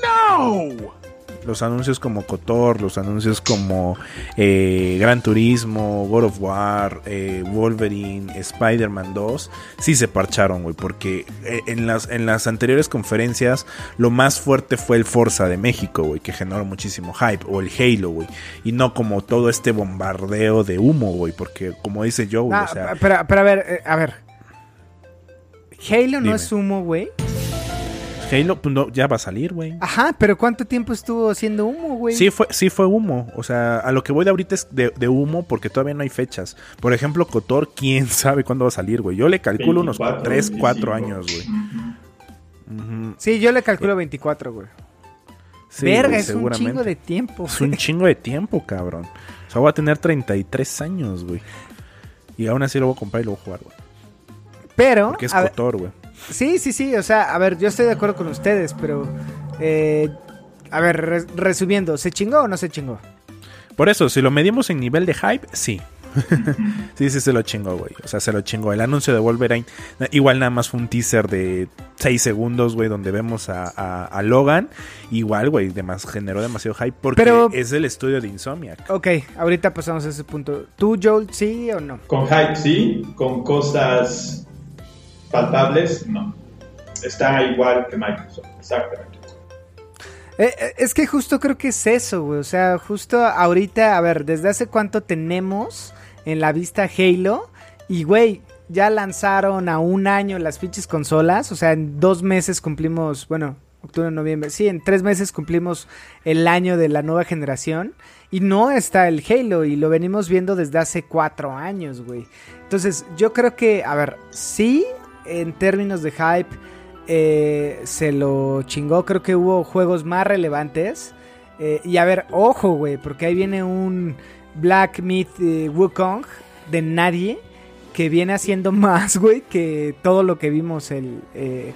no! Los anuncios como Kotor, los anuncios como eh, Gran Turismo, God of War, eh, Wolverine, Spider-Man 2, sí se parcharon, güey, porque eh, en las, en las anteriores conferencias lo más fuerte fue el Forza de México, güey, que generó muchísimo hype, o el Halo, güey, y no como todo este bombardeo de humo, güey, porque como dice Joe, güey, Ah, o sea, pero, pero a ver, a ver. Halo no es humo, güey. Halo pues, no, ya va a salir, güey. Ajá, pero ¿cuánto tiempo estuvo haciendo humo, güey? Sí fue, sí fue humo. O sea, a lo que voy de ahorita es de, de humo porque todavía no hay fechas. Por ejemplo, Cotor, quién sabe cuándo va a salir, güey. Yo le calculo unos 24, 3, 4 25. años, güey. Sí, yo le calculo 24, güey. Sí, Verga, güey, es un chingo de tiempo. Es un chingo de tiempo, cabrón. O sea, voy a tener 33 años, güey. Y aún así lo voy a comprar y lo voy a jugar, güey. Pero, Porque es a Cotor, güey. sí, sí, sí, o sea, a ver, yo estoy de acuerdo con ustedes, pero, eh, a ver, re- resumiendo, ¿se chingó o no se chingó? Por eso, si lo medimos en nivel de hype, sí. sí, sí se lo chingó, güey. O sea, se lo chingó. El anuncio de Wolverine, igual nada más fue un teaser de 6 segundos, güey, donde vemos a, a- a Logan. Igual, güey, demas- generó demasiado hype porque Pero- es el estudio de Insomniac. Ok, ahorita pasamos a ese punto. ¿Tú, Joel, sí o no? Con hype sí, con cosas palpables no. Está igual que Microsoft, exactamente. Eh, eh, es que justo creo que es eso, güey. O sea, justo ahorita, a ver, ¿desde hace cuánto tenemos en la vista Halo? Y, güey, ya lanzaron a un año las pinches consolas. O sea, en dos meses cumplimos, bueno, octubre, noviembre. Sí, en tres meses cumplimos el año de la nueva generación. Y no está el Halo. Y lo venimos viendo desde hace cuatro años, güey. Entonces, yo creo que, a ver, sí, en términos de hype, eh, se lo chingó. Creo que hubo juegos más relevantes. Eh, y a ver, ojo, güey, porque ahí viene un Black Myth eh, Wukong de nadie que viene haciendo más, güey, que todo lo que vimos el,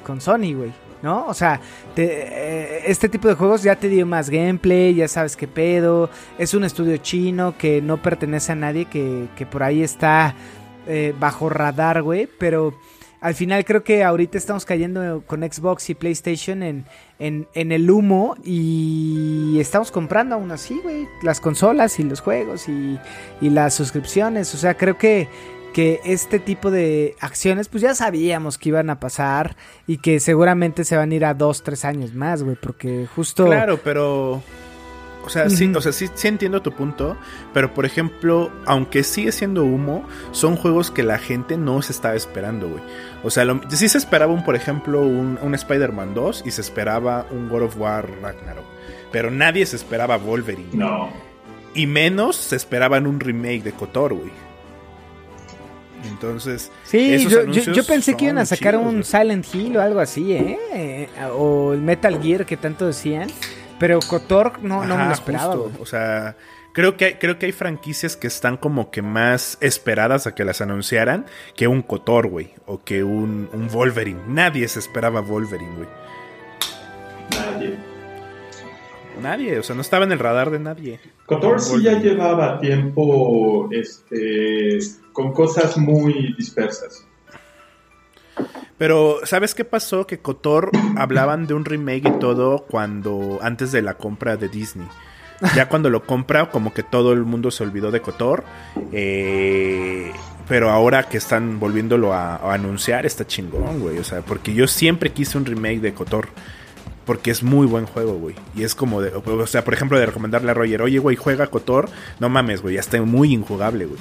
con Sony, güey. ¿No? O sea, te- este tipo de juegos ya te dio más gameplay, ya sabes qué pedo. Es un estudio chino que no pertenece a nadie, que, que por ahí está bajo radar, güey. Pero al final creo que ahorita estamos cayendo con Xbox y PlayStation en, en, en el humo y estamos comprando aún así, güey, las consolas y los juegos y, y las suscripciones. O sea, creo que, que este tipo de acciones, pues ya sabíamos que iban a pasar y que seguramente se van a ir a dos, tres años más, güey, porque justo... Claro, pero. O sea, sí, o sea sí, sí entiendo tu punto. Pero por ejemplo, aunque sigue siendo humo, son juegos que la gente no se estaba esperando, güey. O sea, lo- sí se esperaba un, por ejemplo, un, un Spider-Man 2 y se esperaba un God of War Ragnarok. Pero nadie se esperaba Wolverine. No. Y menos se esperaban un remake de Kotor, güey. Entonces, Sí, esos yo, yo, anuncios yo pensé que iban a sacar chidos, un. Silent Hill o algo así, ¿eh? Eh, O el Metal Gear que tanto decían. Pero Kotor no, no me lo esperaba, justo. O sea, creo que, hay, creo que hay franquicias que están como que más esperadas a que las anunciaran que un Kotor, güey. O que un, un Wolverine. Nadie se esperaba Wolverine, güey. Nadie. Nadie, o sea, no estaba en el radar de nadie. Kotor sí ya llevaba tiempo este, con cosas muy dispersas. Pero, ¿sabes qué pasó? Que Kotor hablaban de un remake y todo cuando antes de la compra de Disney. Ya cuando lo compra, como que todo el mundo se olvidó de Kotor. eh, pero ahora que están volviéndolo a, a anunciar, está chingón, güey. O sea, porque yo siempre quise un remake de Kotor. Porque es muy buen juego, güey. Y es como de. O sea, por ejemplo, de recomendarle a Roger, oye, güey, juega Kotor. No mames, güey, ya está muy injugable, güey.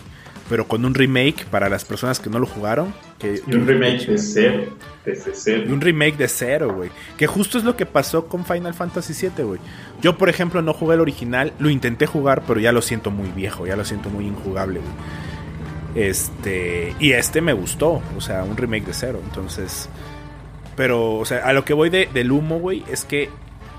Pero con un remake para las personas que no lo jugaron. Que, Y un remake de cero. Desde y cero. un remake de cero, güey. Que justo es lo que pasó con Final Fantasy VII, güey. Yo, por ejemplo, no jugué el original. Lo intenté jugar, pero ya lo siento muy viejo. Ya lo siento muy injugable, güey. Este. Y este me gustó. O sea, un remake de cero. Entonces. pero, o sea, a lo que voy de, del humo, güey, es que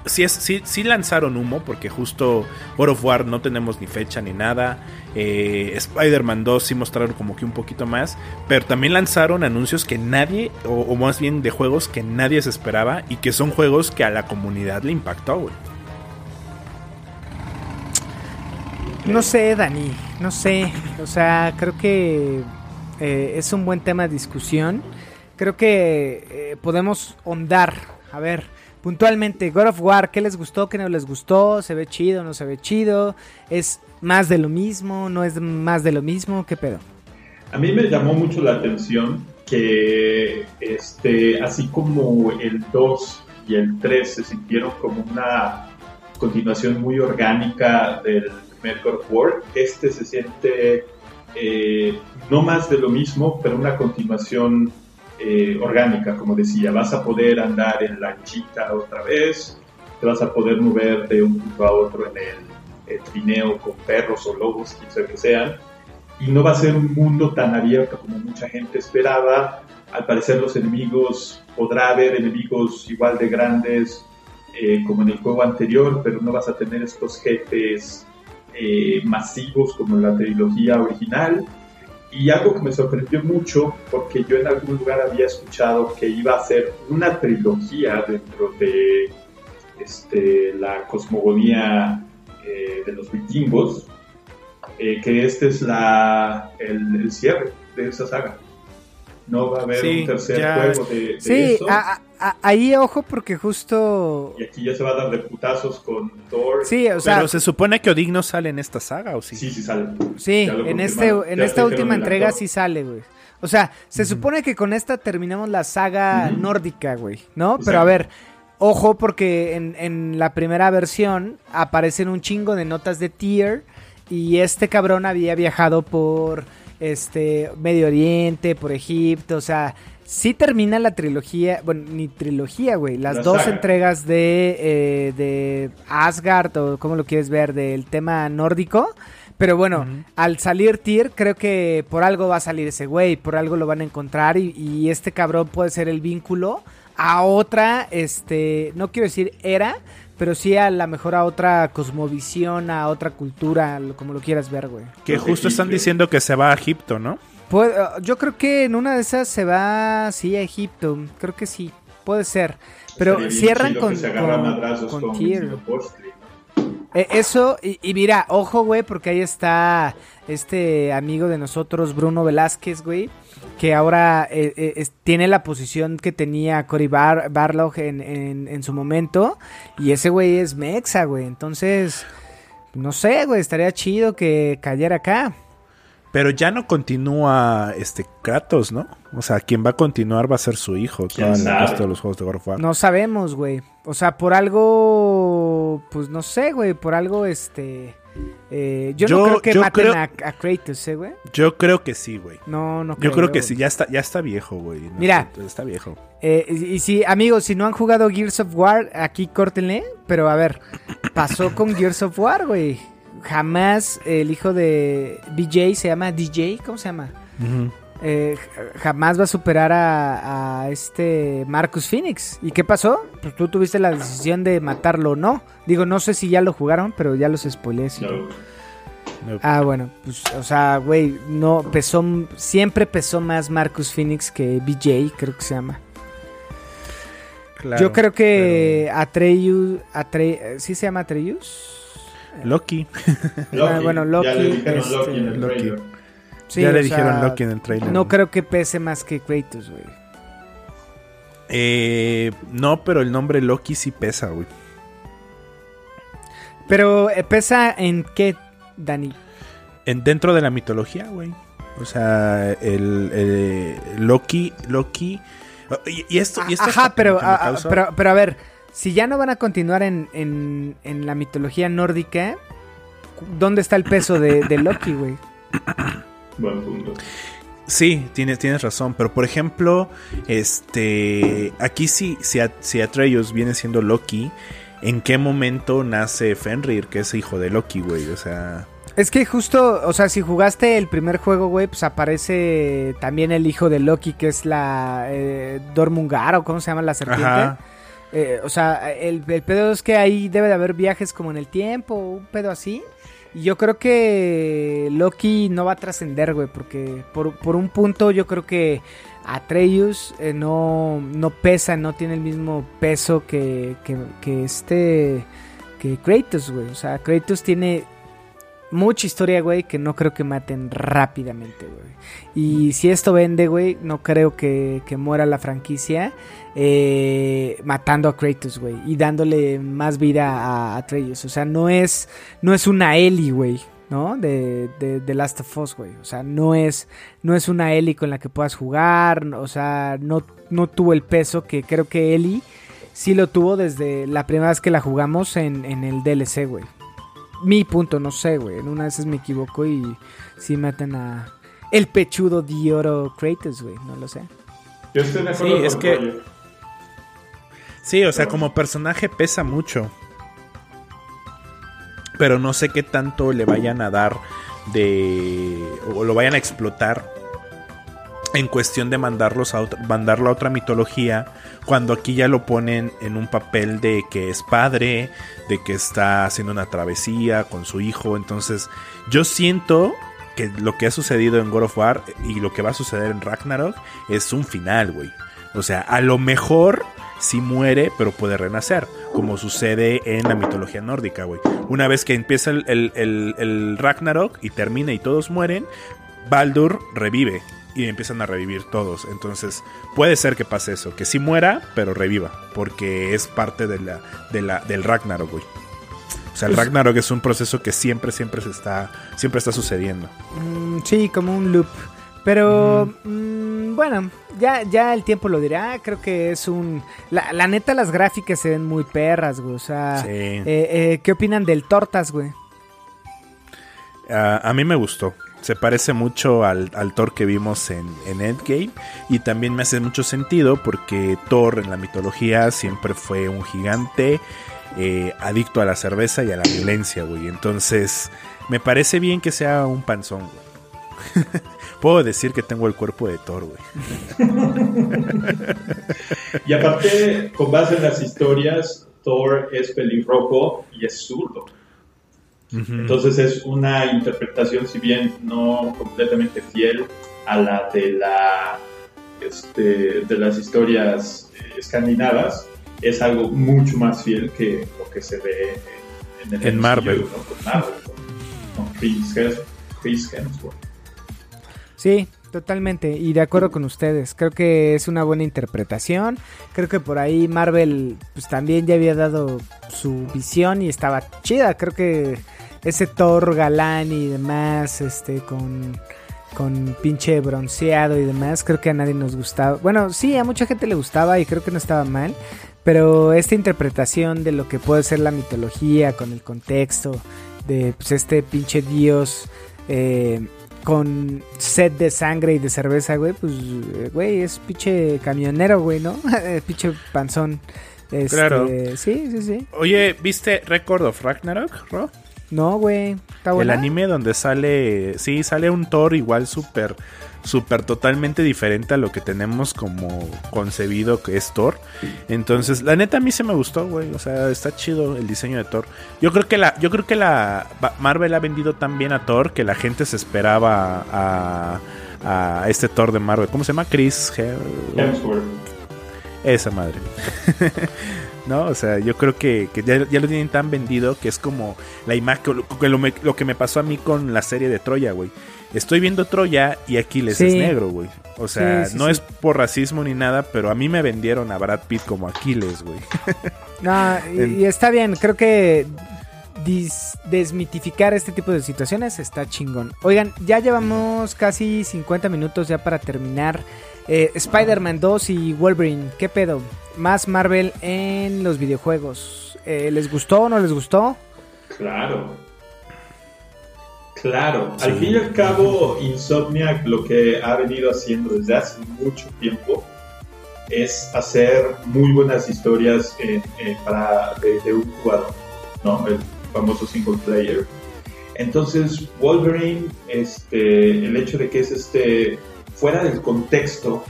sí, es, sí, lanzaron humo, porque justo God of War no tenemos ni fecha ni nada. Eh, Spider-Man 2 sí mostraron como que un poquito más, pero también lanzaron anuncios que nadie, o, o más bien de juegos que nadie se esperaba y que son juegos que a la comunidad le impactó, güey. No sé, Dani, no sé. O sea, creo que eh, es un buen tema de discusión. Creo que eh, podemos hondar. A ver, puntualmente, God of War, ¿qué les gustó? ¿Qué no les gustó? ¿Se ve chido? ¿No se ve chido? ¿Es más de lo mismo? ¿No es más de lo mismo? ¿Qué pedo? A mí me llamó mucho la atención que, este, así como el 2 y el 3 se sintieron como una continuación muy orgánica del primer God of War, este se siente eh, no más de lo mismo, pero una continuación eh, orgánica, como decía. Vas a poder andar en la chita otra vez, te vas a poder mover de un punto a otro en el, el trineo con perros o lobos, quien sea que sean. Y no va a ser un mundo tan abierto como mucha gente esperaba. Al parecer los enemigos, podrá haber enemigos igual de grandes eh, como en el juego anterior, pero no vas a tener estos jefes eh, masivos como en la trilogía original. Y algo que me sorprendió mucho, porque yo en algún lugar había escuchado que iba a ser una trilogía dentro de este, la cosmogonía eh, de los vikingos, eh, que este es la, el, el, cierre de esa saga. No va a haber Sí, un tercer ya- juego de, de Sí, eso. a- a- ahí ojo porque justo... Y aquí ya se va a dar de putazos con Thor. Sí, o sea, pero se supone que Odin no sale en esta saga, ¿o sí? sí, sí sale. Sí, en, este, en Ya esta última entrega sí sale, güey. O sea, se supone que con esta terminamos la saga nórdica, güey, ¿no? Exacto. Pero a ver, ojo porque en, en la primera versión aparecen un chingo de notas de tier y este cabrón había viajado por este Medio Oriente, por Egipto, o sea, sí termina la trilogía, bueno, ni trilogía, güey, las La dos saga. entregas de, eh, de Asgard o como lo quieres ver, del tema nórdico. Pero bueno, al salir Tyr, creo que por algo va a salir ese güey, por algo lo van a encontrar y, y este cabrón puede ser el vínculo a otra, este, no quiero decir era, pero sí a la mejor a otra cosmovisión, a otra cultura, lo- como lo quieras ver, güey. Que justo están diciendo que se va a Egipto, ¿no? Puede- uh, yo creo que en una de esas se va, sí, a Egipto, creo que sí, puede ser. Pero cierran con, se con- con con. Eh, eso, y, y mira, ojo, güey, porque ahí está este amigo de nosotros, Bruno Velázquez, güey, que ahora eh, eh, tiene la posición que tenía Cory Bar Barlog en, en- en su momento, y ese güey es Mexa, güey, entonces, no sé, güey, estaría chido que cayera acá. Pero ya no continúa este Kratos, ¿no? O sea, quien va a continuar va a ser su hijo, ¿Quién todo en el resto de los juegos de God of War. No sabemos, güey, o sea, por algo, pues no sé, güey, por algo, este... eh, yo, Yo- no creo que maten creo- a, a Kratos, ¿eh, güey? Yo creo que sí, güey. No, no Yo creo que güey. sí, ya está, ya está viejo, güey. No Mira. está- viejo. Eh, y, si, amigos, si no han jugado Gears of War, aquí córtenle. Pero a ver, pasó con Gears of War, güey. Jamás el hijo de BJ se llama DJ, ¿cómo se llama? Eh, jamás va a superar a, a este Marcus Phoenix. ¿Y qué pasó? Pues tú tuviste la decisión de matarlo o no. Digo, no sé si ya lo jugaron, pero ya los spoileé. sí. No. No. Ah, bueno, pues, o sea, güey, no, pesó, siempre pesó más Marcus Phoenix que BJ, creo que se llama. Claro, Yo creo que Atreus, Atre, ¿sí se llama Atreus? pero- Loki. Ah, bueno, Loki, Ya le dijeron este, Loki en el Loki. Sí, ya le sea, dijeron Loki en el trailer. No creo que pese más que Kratos, güey. Eh, no, pero el nombre Loki sí pesa, güey. Pero eh, pesa en qué, Dani? En, dentro de la mitología, güey. O sea, el, eh, Loki, Loki. Y, y esto, y esto Ajá, pero, a- a- causa- pero, pero a ver, si ya no van a continuar en, en, en la mitología nórdica, ¿dónde está el peso de, de Loki, güey? Buen punto. Sí, tienes, tienes razón. Pero por ejemplo, este. Aquí sí, si, a- si Atreus viene siendo Loki, ¿en qué momento nace Fenrir, que es hijo de Loki, güey? O sea. Es que justo, o sea, si jugaste el primer juego, güey, pues aparece también el hijo de Loki, que es la eh, Dormungar, o cómo se llama la serpiente. Ajá. Eh, o sea, el, el pedo es que ahí debe de haber viajes como en el tiempo, un pedo así. Y yo creo que Loki no va a trascender, güey, porque por, por un punto yo creo que Atreus eh, no, no pesa, no tiene el mismo peso que, que, que este, que Kratos, güey. O sea, Kratos tiene mucha historia, güey, que no creo que maten rápidamente, güey. Y si esto vende, güey, no creo que, que muera la franquicia eh, matando a Kratos, güey, y dándole más vida a Atreus. O sea, no es, no es una Ellie, güey. ¿no? De, de, de Last of Us, güey. O sea, no es, no es una Ellie con la que puedas jugar. O sea, no, no tuvo el peso que creo que Ellie sí lo tuvo desde la primera vez que la jugamos en, en el DLC, güey. Mi punto, no sé, güey. En una vez me equivoco y sí meten a el pechudo de oro Kratos, güey. No lo sé. Yo estoy de acuerdo Sí, es que- Roger. Sí, o sea, como personaje pesa mucho. Pero no sé qué tanto le vayan a dar de. o lo vayan a explotar en cuestión de mandarlos a otra- mandarlo a otra mitología. Cuando aquí ya lo ponen en un papel de que es padre, de que está haciendo una travesía con su hijo. Entonces, yo siento que lo que ha sucedido en God of War y lo que va a suceder en Ragnarok es un final, güey. O sea, a lo mejor sí muere, pero puede renacer, como sucede en la mitología nórdica, güey. Una vez que empieza el, el- el- el Ragnarok y termina y todos mueren, Baldur revive y empiezan a revivir todos. Entonces, puede ser que pase eso, que sí muera, pero reviva, porque es parte de la, de la, del Ragnarok, güey. O sea, el Ragnarok es un proceso que siempre, siempre se está, siempre está sucediendo. Mm, sí, como un loop. Pero mm, bueno, ya, ya el tiempo lo dirá. Creo que es un. La, la neta, las gráficas se ven muy perras, güey. O sea, Sí. eh, eh, ¿qué opinan del Tortas, güey? A mí me gustó. Se parece mucho al, al Thor que vimos en, en Endgame. Y también me hace mucho sentido porque Thor en la mitología siempre fue un gigante eh, adicto a la cerveza y a la violencia, güey. Entonces, me parece bien que sea un panzón, güey. Puedo decir que tengo el cuerpo de Thor, güey. Y aparte, con base en las historias, Thor es pelirrojo y es zurdo. Entonces es una interpretación, si bien no completamente fiel a la de la este, de las historias eh, escandinavas, es algo mucho más fiel que lo que se ve en, el En Marvel. Con Marvel, con, Chris Hemsworth. Sí, totalmente. Y de acuerdo con ustedes. Creo que es una buena interpretación. Creo que por ahí Marvel pues también ya había dado su visión y estaba chida. Creo que ese Thor galán y demás, este, con, con pinche bronceado y demás, creo que a nadie nos gustaba. Bueno, sí, a mucha gente le gustaba y creo que no estaba mal. Pero esta interpretación de lo que puede ser la mitología con el contexto de pues, este pinche dios eh, con sed de sangre y de cerveza, güey, pues, eh, güey, es pinche camionero, güey, ¿no? pinche panzón. Este, Claro. Sí, sí, sí. Oye, ¿viste Record of Ragnarok, Ro? No, güey. Está El anime donde sale, sí, sale un Thor igual súper, súper totalmente diferente a lo que tenemos como concebido que es Thor. Entonces, la neta a mí se me gustó, güey. O sea, está chido el diseño de Thor. Yo creo que la, yo creo que la Marvel ha vendido tan bien a Thor que la gente se esperaba a, a este Thor de Marvel. ¿Cómo se llama? Chris Hem- Hemsworth. esa madre. ¿No? O sea, yo creo que, que ya, ya lo tienen tan vendido que es como la imagen, lo, que lo me- lo que me pasó a mí con la serie de Troya, güey. Estoy viendo Troya y Aquiles Sí. es negro, güey. O sea, Sí, sí, no es por racismo ni nada, pero a mí me vendieron a Brad Pitt como Aquiles, güey. No, y, está bien, creo que dis- desmitificar este tipo de situaciones está chingón. Oigan, ya llevamos casi 50 minutos ya para terminar. Eh, Spider-Man 2 y Wolverine, ¿qué pedo? Más Marvel en los videojuegos. Eh, ¿Les gustó o no les gustó? Claro. Claro. Al fin y al cabo, Insomniac lo que ha venido haciendo desde hace mucho tiempo es hacer muy buenas historias eh, eh, para, de, de un jugador, ¿no? El famoso single player. Entonces, Wolverine, este, el hecho de que es este fuera del contexto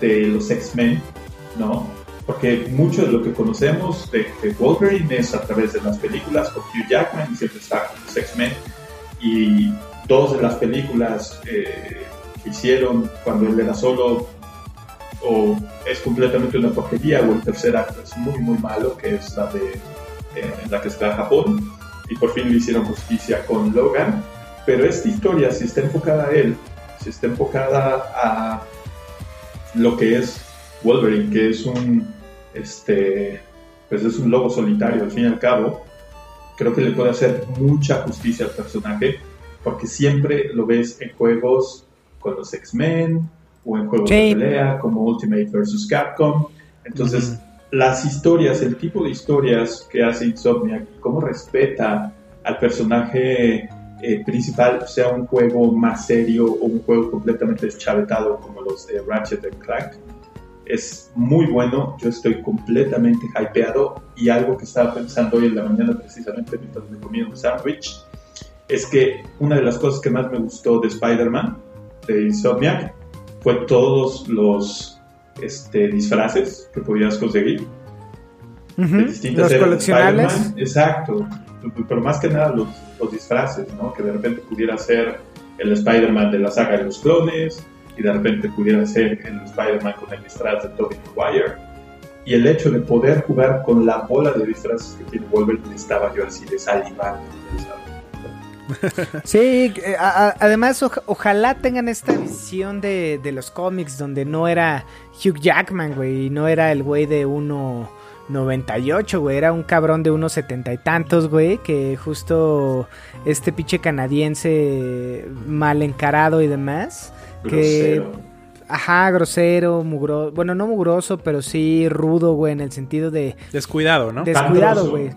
de los X-Men, ¿no? Porque mucho de lo que conocemos de, de, Wolverine es a través de las películas con Hugh Jackman y siempre está con los X-Men. Y dos de las películas eh, que hicieron cuando él era solo o es completamente una porquería o el tercer acto es muy muy malo que es la de eh, la que está Japón y por fin le hicieron justicia con Logan pero esta historia si está enfocada a él si está enfocada a lo que es Wolverine que es un este pues es un lobo solitario al fin y al cabo creo que le puede hacer mucha justicia al personaje porque siempre lo ves en juegos con los X-Men o en juegos de pelea como Ultimate vs. Capcom. Entonces, las historias, el tipo de historias que hace Insomniac, cómo respeta al personaje eh, principal, sea un juego más serio o un juego completamente deschavetado como los de Ratchet Clank, es muy bueno. Yo estoy completamente hypeado y algo que estaba pensando hoy en la mañana precisamente mientras me comía un sándwich es que una de las cosas que más me gustó de Spider-Man, de Insomniac, fue todos los este, disfraces que podías conseguir. de distintas los coleccionables. Exacto. Pero más que nada los, los, disfraces, ¿no? Que de repente pudiera ser el Spider-Man de la saga de los clones y de repente pudiera ser el Spider-Man con el disfraz de Tobey Maguire. Y el hecho de poder jugar con la bola de disfraces que tiene Wolverine estaba yo así de salivando. Sí, eh, además ojalá tengan esta visión de, los cómics donde no era Hugh Jackman, güey, y no era el güey de 1.98, güey, era un cabrón de unos setenta y tantos, güey, que justo este pinche canadiense mal encarado y demás, que... Ajá, grosero, mugroso. Bueno, no mugroso, pero sí rudo, güey, en el sentido de. Descuidado, ¿no? Descuidado, güey.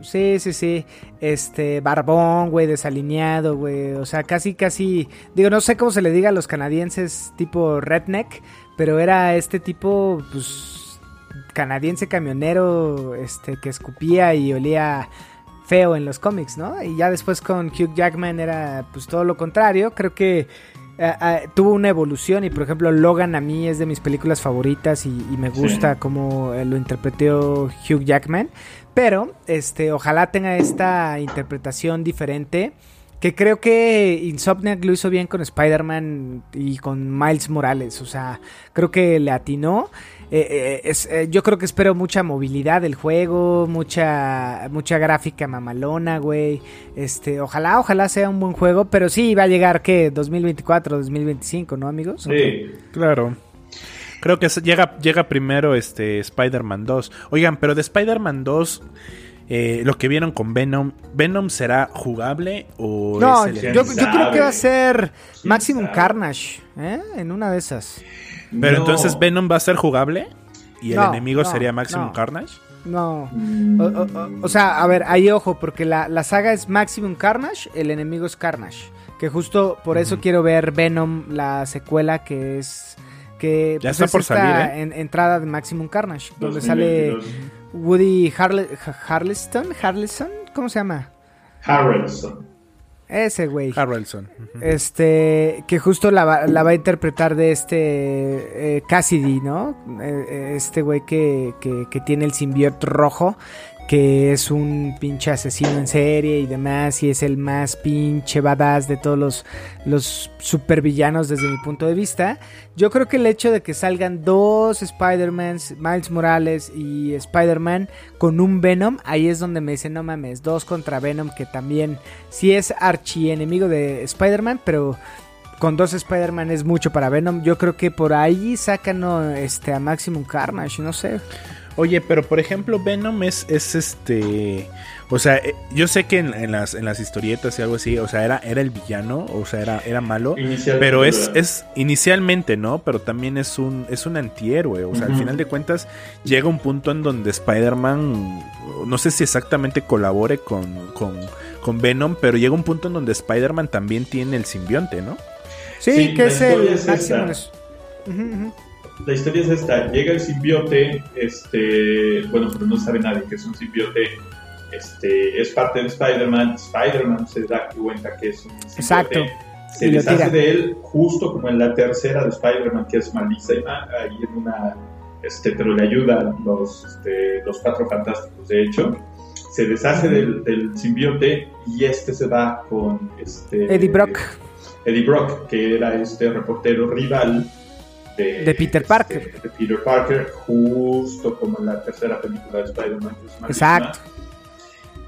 Sí, sí, sí. Este, barbón, güey, desalineado, güey. O sea, casi, casi. Digo, no sé cómo se le diga a los canadienses tipo redneck, pero era este tipo, pues, canadiense camionero, este, que escupía y olía feo en los cómics, ¿no? Y ya después con Hugh Jackman era, pues, todo lo contrario. Creo que. Eh, eh, tuvo una evolución y por ejemplo Logan a mí es de mis películas favoritas y, me gusta cómo lo interpretó Hugh Jackman pero, este, ojalá tenga esta interpretación diferente. Que creo que Insomniac lo hizo bien con Spider-Man y con Miles Morales. O sea, creo que le atinó. Eh, eh, eh, yo creo que espero mucha movilidad del juego, mucha, mucha gráfica mamalona, güey. Este, ojalá, ojalá sea un buen juego, pero sí va a llegar, ¿qué? 2024, 2025, ¿no, amigos? Sí, claro. Creo que llega, llega primero este Spider-Man 2. Oigan, pero de Spider-Man 2, eh, lo que vieron con Venom, ¿Venom será jugable o No, yo, yo, creo que va a ser Maximum Carnage, ¿eh? En una de esas. Pero entonces Venom va a ser jugable y el enemigo sería Maximum Carnage. No. O, sea, a ver, ahí ojo, porque la, la, saga es Maximum Carnage, el enemigo es Carnage. Que justo por eso quiero ver Venom, la secuela que es que ya pues, está por salir, ¿eh? en, entrada de Maximum Carnage, donde sale Woody Harleston, Harleston, ¿cómo se llama? Harrelson. Ese güey. Harrelson. Este, que justo la, va a interpretar de este eh, Cassidy, ¿no? Eh, este güey que, que, que, tiene el simbionte rojo que es un pinche asesino en serie y demás, y es el más pinche badass de todos los, los supervillanos desde mi punto de vista. Yo creo que el hecho de que salgan dos Spider-Mans, Miles Morales y Spider-Man con un Venom, ahí es donde me dicen, no mames, dos contra Venom, que también sí es archienemigo de Spider-Man, pero con dos Spider-Man es mucho para Venom. Yo creo que por ahí sacan este, a Maximum Carnage, no sé. Oye, pero por ejemplo, Venom es, es este. O sea, eh, yo sé que en, las, en las historietas y algo así, o sea, era, era el villano, o sea, era, era malo. Pero es, es inicialmente, ¿no? Pero también es un, es un antihéroe. O sea, al final de cuentas, llega un punto en donde Spider-Man, no sé si exactamente colabore con, con, Venom, pero llega un punto en donde Spider-Man también tiene el simbionte, ¿no? Sí, que es el la historia es esta, llega el simbiote, este, bueno, pero no sabe nadie que es un simbiote este, es parte de Spider-Man. Spider-Man se da cuenta que es un simbionte. Exacto. Se Y deshace de él justo como en la tercera de Spider-Man, que es malísima, ahí en una, este, pero le ayudan los, este, los cuatro fantásticos, de hecho. Se deshace del, del simbionte y este se va con este, Eddie Brock. Eddie Brock, que era este reportero rival de, De Peter este, Parker. de Peter Parker, justo como en la tercera película de Spider-Man. Exacto.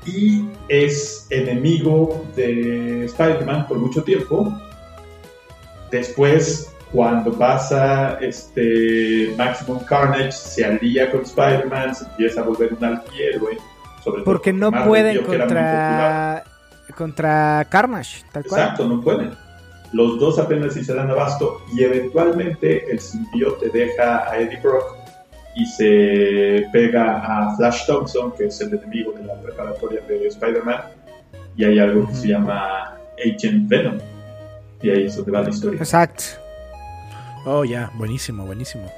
Y es enemigo de Spider-Man por mucho tiempo. Después, cuando pasa este Maximum Carnage, se alía con Spider-Man, se empieza a volver un antihéroe. Sobre todo Porque no Marvel pueden contra, contra Carnage, tal cual. Exacto, no pueden. Los dos apenas si se dan abasto y eventualmente el simbiote deja a Eddie Brock y se pega a Flash Thompson, que es el enemigo de la preparatoria de Spider-Man, y hay algo que se llama Agent Venom. Y ahí es donde va la historia. Exacto. Oh, ya, buenísimo, buenísimo.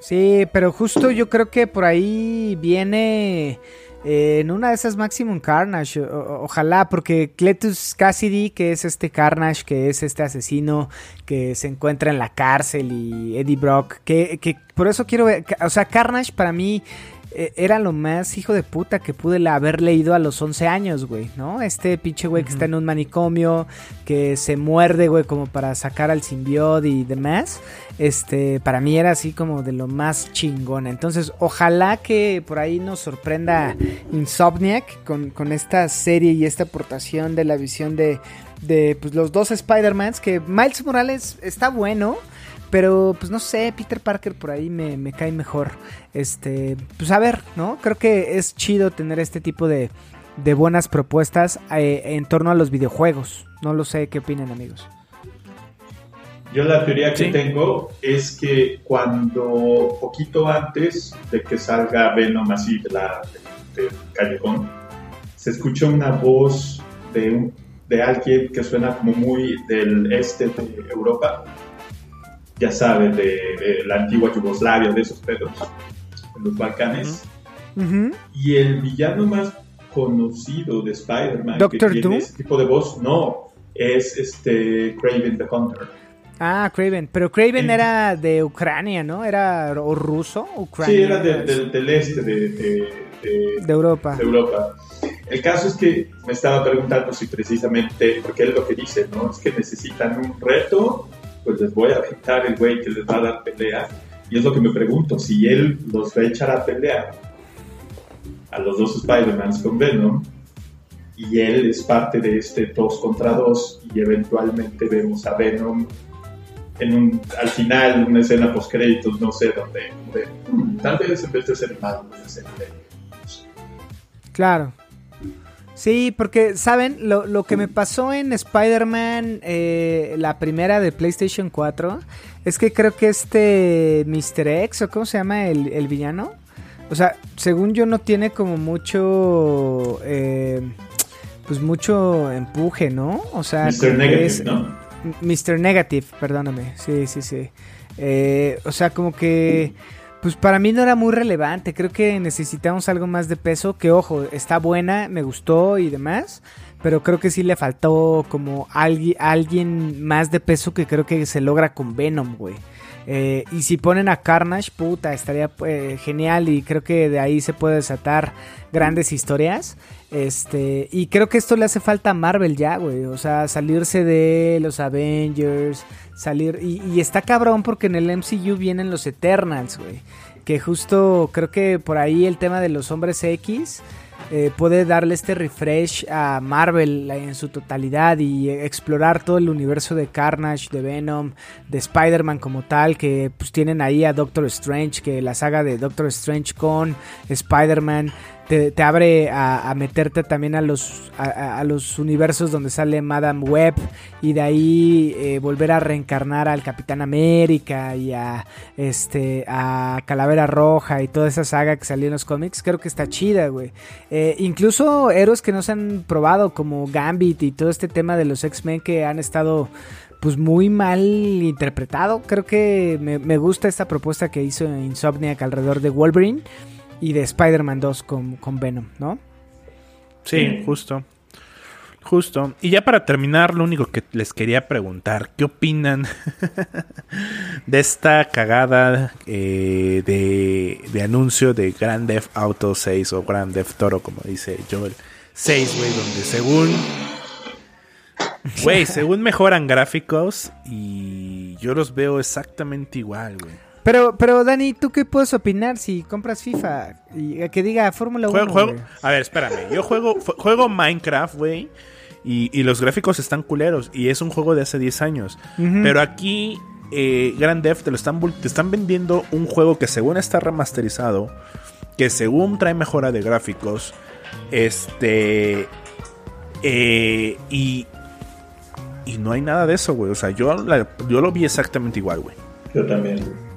Sí, pero justo yo creo que por ahí viene eh, en una de esas Maximum Carnage. ojalá, porque Cletus Cassidy, que es este Carnage, que es este asesino que se encuentra en la cárcel, y Eddie Brock, que, que por eso quiero ver. O sea, Carnage para mí. Eh, Era lo más hijo de puta que pude haber leído a los 11 años, güey, ¿no? Este pinche güey que está en un manicomio, que se muerde, güey, como para sacar al simbiote y demás. Este, para mí era así como de lo más chingón. Entonces, ojalá que por ahí nos sorprenda Insomniac con, con esta serie y esta aportación de la visión de, de pues, los dos Spider-Mans. Que Miles Morales está bueno. Pero, pues no sé, Peter Parker por ahí me, me cae mejor. Este, pues a ver, ¿no? Creo que es chido tener este tipo de, de buenas propuestas eh, en torno a los videojuegos. No lo sé, ¿qué opinan, amigos? Yo la teoría que Sí. tengo es que cuando, poquito antes de que salga Venom así de la, de- callejón, se escucha una voz de, un, de alguien que suena como muy del este de Europa, ya sabes, de, de la antigua Yugoslavia, de esos pedos, en los Balcanes. Ujú. Y el villano más conocido de Spider-Man que ¿Doctor tiene Doom? ese tipo de voz, no, es este Craven the Hunter. Ah, Craven. Pero Craven era de Ucrania, ¿no? Era o ruso, Ucrania. Sí, era de- de- del este de, de- Europa. de Europa. El caso es que me estaba preguntando si precisamente, porque él lo que dice, ¿no? Es que necesitan un reto, pues les voy a aventar el güey que les va a dar pelea. Y es lo que me pregunto, si él los va a echar a pelear a los dos Spider-Mans con Venom, y él es parte de este 2 contra 2, y eventualmente vemos a Venom en un, al final, una escena post créditos, no sé, donde, donde, "Hmm, tal vez en vez de ser malo, puede ser de Claro. Sí, porque, ¿saben? Lo, lo que me pasó en Spider-Man, eh, la primera de PlayStation 4, es que creo que este Mr. X, o cómo se llama el, el villano, o sea, según yo no tiene como mucho, eh, pues mucho empuje, ¿no? O sea, Mr. Negative, es- ¿no? Mr. Negative, perdóname. Sí, sí, sí. Eh, o sea, como que. Pues para mí no era muy relevante. Creo que necesitamos algo más de peso. Que ojo, está buena, me gustó y demás. Pero creo que sí le faltó como alguien, alguien más de peso que creo que se logra con Venom, güey. Eh, y si ponen a Carnage, puta, estaría eh, genial y creo que de ahí se puede desatar grandes historias. Este, y creo que esto le hace falta a Marvel ya, güey. O sea, salirse de los Avengers, salir. Y, y está cabrón porque en el MCU vienen los Eternals, güey. Que justo creo que por ahí el tema de los hombres X eh, puede darle este refresh a Marvel en su totalidad y explorar todo el universo de Carnage, de Venom, de Spider-Man como tal, que pues tienen ahí a Doctor Strange, que la saga de Doctor Strange con Spider-Man te, abre a, meterte también a los, a los universos donde sale Madame Web y de ahí eh, volver a reencarnar al Capitán América y a este a Calavera Roja y toda esa saga que salió en los cómics, creo que está chida, güey. Eh, incluso héroes que no se han probado como Gambit y todo este tema de los X-Men que han estado pues muy mal interpretado. Creo que me, me gusta esta propuesta que hizo Insomniac alrededor de Wolverine y de Spider-Man 2 con, con Venom, ¿no? Sí, justo. Justo. Y ya para terminar, lo único que les quería preguntar, ¿qué opinan de esta cagada eh, de, de anuncio de Grand Theft Auto 6 o Grand Theft Toro, como dice Joel 6, güey, donde según... Güey, según mejoran gráficos y yo los veo exactamente igual, güey. Pero, pero Dani, ¿tú qué puedes opinar si compras FIFA y que diga Fórmula 1? Juego, a ver, espérame. Yo juego, juego Minecraft, güey. Y, y los gráficos están culeros. Y es un juego de hace 10 años. Pero aquí, eh, Grand Theft te lo están, te están vendiendo un juego que según está remasterizado. Que según trae mejora de gráficos. Este. eh, y. Y no hay nada de eso, güey. O sea, yo, la- yo lo vi exactamente igual, güey. Yo también. güey.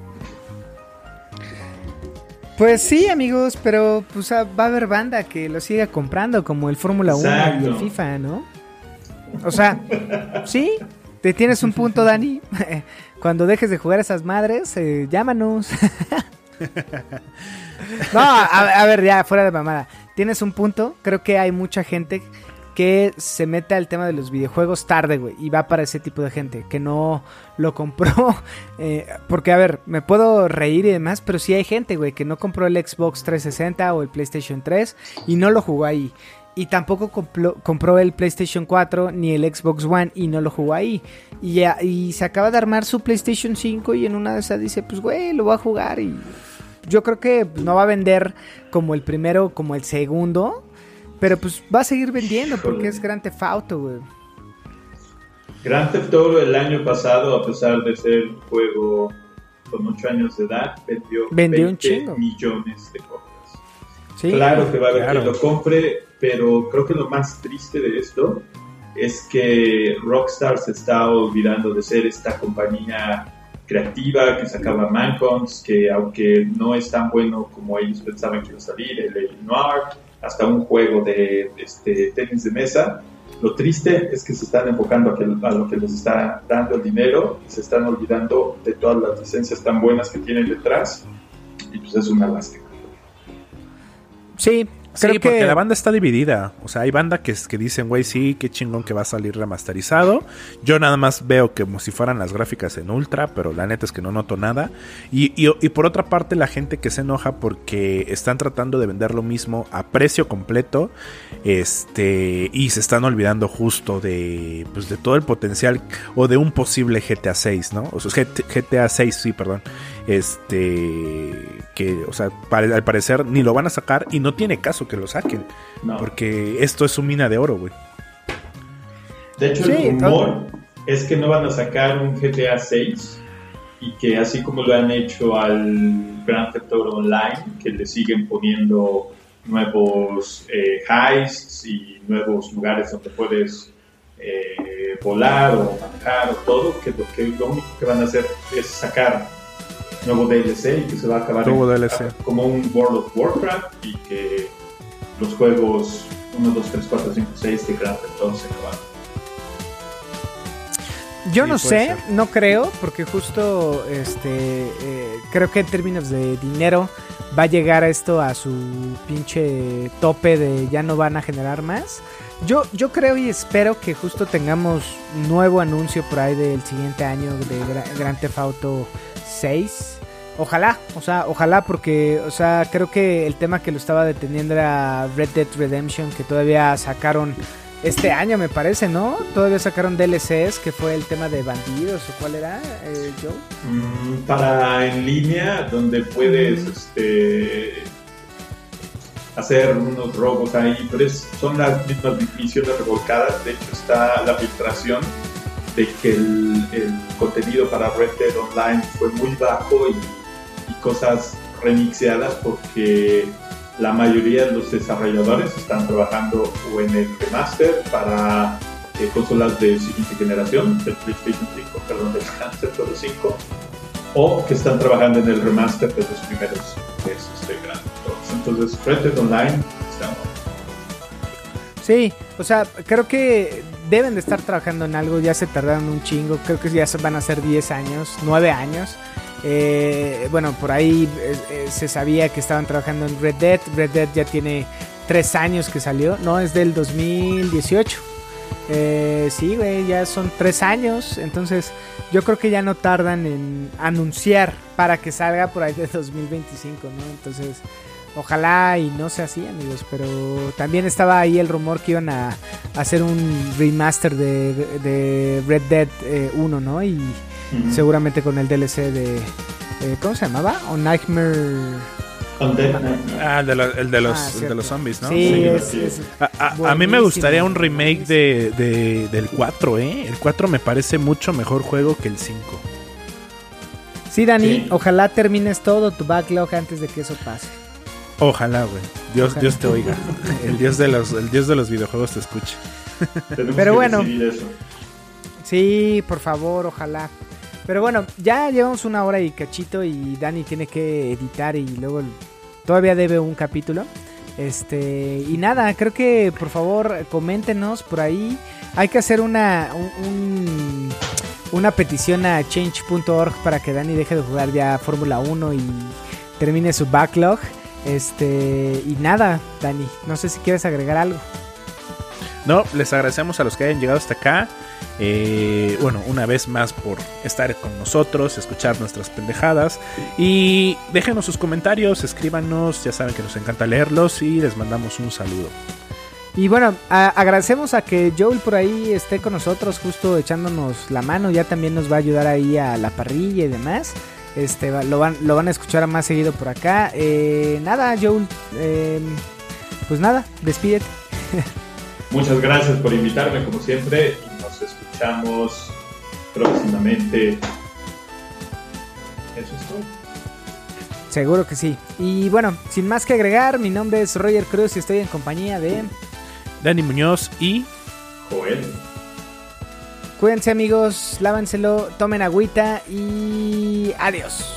Pues sí, amigos, pero pues ah, va a haber banda que lo siga comprando, como el Fórmula 1 y el. FIFA, ¿no? O sea, sí, te tienes un punto, Dani. Cuando dejes de jugar esas madres, eh, llámanos. no, a, a ver, ya, fuera de mamada. Tienes un punto. Creo que hay mucha gente que se mete al tema de los videojuegos tarde, güey. Y va para ese tipo de gente que no lo compró. eh, porque, a ver, me puedo reír y demás, pero sí hay gente, güey, que no compró el Xbox 360 o el PlayStation 3 y no lo jugó ahí. Y tampoco compró, el PlayStation 4 ni el Xbox One y no lo jugó ahí. Y, ya- y se acaba de armar su PlayStation 5 y en una de esas dice, pues güey, lo voy a jugar y yo creo que no va a vender como el primero, como el segundo. Pero pues va a seguir vendiendo porque es Grand Theft Auto, güey. Grand Theft Auto el año pasado, a pesar de ser un juego con 8 años de edad, vendió, Vendió un 20 chingo. millones de copias. Sí. Claro que va a haber claro. quien lo compre, pero creo que lo más triste de esto es que Rockstar se está olvidando de ser esta compañía creativa que sacaba Mancons, que aunque no es tan bueno como ellos pensaban que iba a salir, el. Noir, hasta un juego de este, tenis de mesa. Lo triste es que se están enfocando a, a lo que les está dando el dinero y se están olvidando de todas las licencias tan buenas que tienen detrás. Y pues es una lástima. Sí, Sí, creo porque que la banda está dividida. O sea, hay banda que, que dicen, güey, sí, qué chingón que va a salir remasterizado. Yo nada más veo como si fueran las gráficas en ultra, pero la neta es que no noto nada. Y, y- y por otra parte, la gente que se enoja porque están tratando de vender lo mismo a precio completo. Este. Y se están olvidando justo de. Pues de todo el potencial. O de un posible GTA 6, ¿no? O sea, GT GTA 6, sí, perdón. Este. Que, o sea, pare- al parecer ni lo van a sacar y no tiene caso que lo saquen. No. Porque esto es su mina de oro, güey. De hecho, Sí, el rumor es que no van a sacar un GTA 6 y que así como lo han hecho al Grand Theft Auto Online, que le siguen poniendo nuevos eh, heists y nuevos lugares donde puedes eh, volar o manejar o todo, que lo, que lo único que van a hacer es sacar nuevo DLC y que se va a acabar Nuevo en- DLC. como un World of Warcraft y que los juegos 1, 2, 3, 4, 5, 6 de Grand Theft Auto se acabaron. Yo Sí, no sé, ser. no creo, porque justo este eh, creo que en términos de dinero va a llegar esto a su pinche tope de ya no van a generar más. Yo, yo creo y espero que justo tengamos nuevo anuncio por ahí del siguiente año de Gra- Grand Theft Auto 6. Ojalá, o sea, ojalá porque, o sea, creo que el tema que lo estaba deteniendo era Red Dead Redemption, que todavía sacaron este año me parece, ¿no? Todavía sacaron DLCs, que fue el tema de bandidos o cuál era, eh, Joe. Mm, para en línea, donde puedes este, hacer unos robos ahí, pero es- son las mismas misiones revolcadas. De hecho, está la filtración de que el, contenido para Red Dead Online fue muy bajo y, cosas remixeadas porque la mayoría de los desarrolladores están trabajando o en el remaster para eh, consolas de siguiente generación, del PlayStation 5, perdón, del Auto 5, o que están trabajando en el remaster de los primeros esos Entonces, Dead Online está Sí, o sea, creo que deben de estar trabajando en algo, ya se tardaron un chingo, creo que ya van a ser 10 años, 9 años. Eh, bueno, por ahí eh, eh, se sabía que estaban trabajando en Red Dead, Red Dead ya tiene tres años que salió. No, es del 2018. Eh, sí, güey, ya son tres años. Entonces, yo creo que ya no tardan en anunciar para que salga por ahí de 2025, ¿no? Entonces, ojalá y no sea así, amigos. Pero también estaba ahí el rumor que iban a, hacer un remaster de, de Red Dead 1, ¿no? Y seguramente con el DLC de. Eh, ¿Cómo se llamaba? O Nightmare. Ah, el de, los, el de los, ah, el de los zombies, ¿no? Sí, es, a, mí me gustaría un remake de, de, del 4, ¿eh? El 4 me parece mucho mejor juego que el 5. Sí, Dani, ojalá termines todo tu backlog antes de que eso pase. Ojalá, güey. Dios, Dios te oiga. El dios, de los, el dios de los videojuegos te escuche. Pero bueno. Sí, por favor, ojalá. Pero bueno, ya llevamos una hora y cachito y Dani tiene que editar y luego todavía debe un capítulo. Este, y nada, creo que por favor coméntenos por ahí. Hay que hacer una, una petición a change.org para que Dani deje de jugar ya Fórmula 1 y termine su backlog. Este, y nada, Dani, no sé si quieres agregar algo. No, les agradecemos a los que hayan llegado hasta acá. Eh, bueno, una vez más por estar con nosotros, escuchar nuestras pendejadas. Y déjenos sus comentarios, escríbanos, ya saben que nos encanta leerlos y les mandamos un saludo. Y bueno, agradecemos a que Joel por ahí esté con nosotros, justo echándonos la mano. Ya también nos va a ayudar ahí a la parrilla y demás. Este, lo, van, lo van a escuchar más seguido por acá. Eh, nada, Joel, em, pues nada, despídete. Muchas gracias por invitarme, como siempre escuchamos próximamente. Eso es todo. Seguro que sí. Y bueno, sin más que agregar, mi nombre es Roger Cruz y estoy en compañía de Dani Muñoz y Joel. Cuídense amigos, lávenselo, tomen agüita y adiós.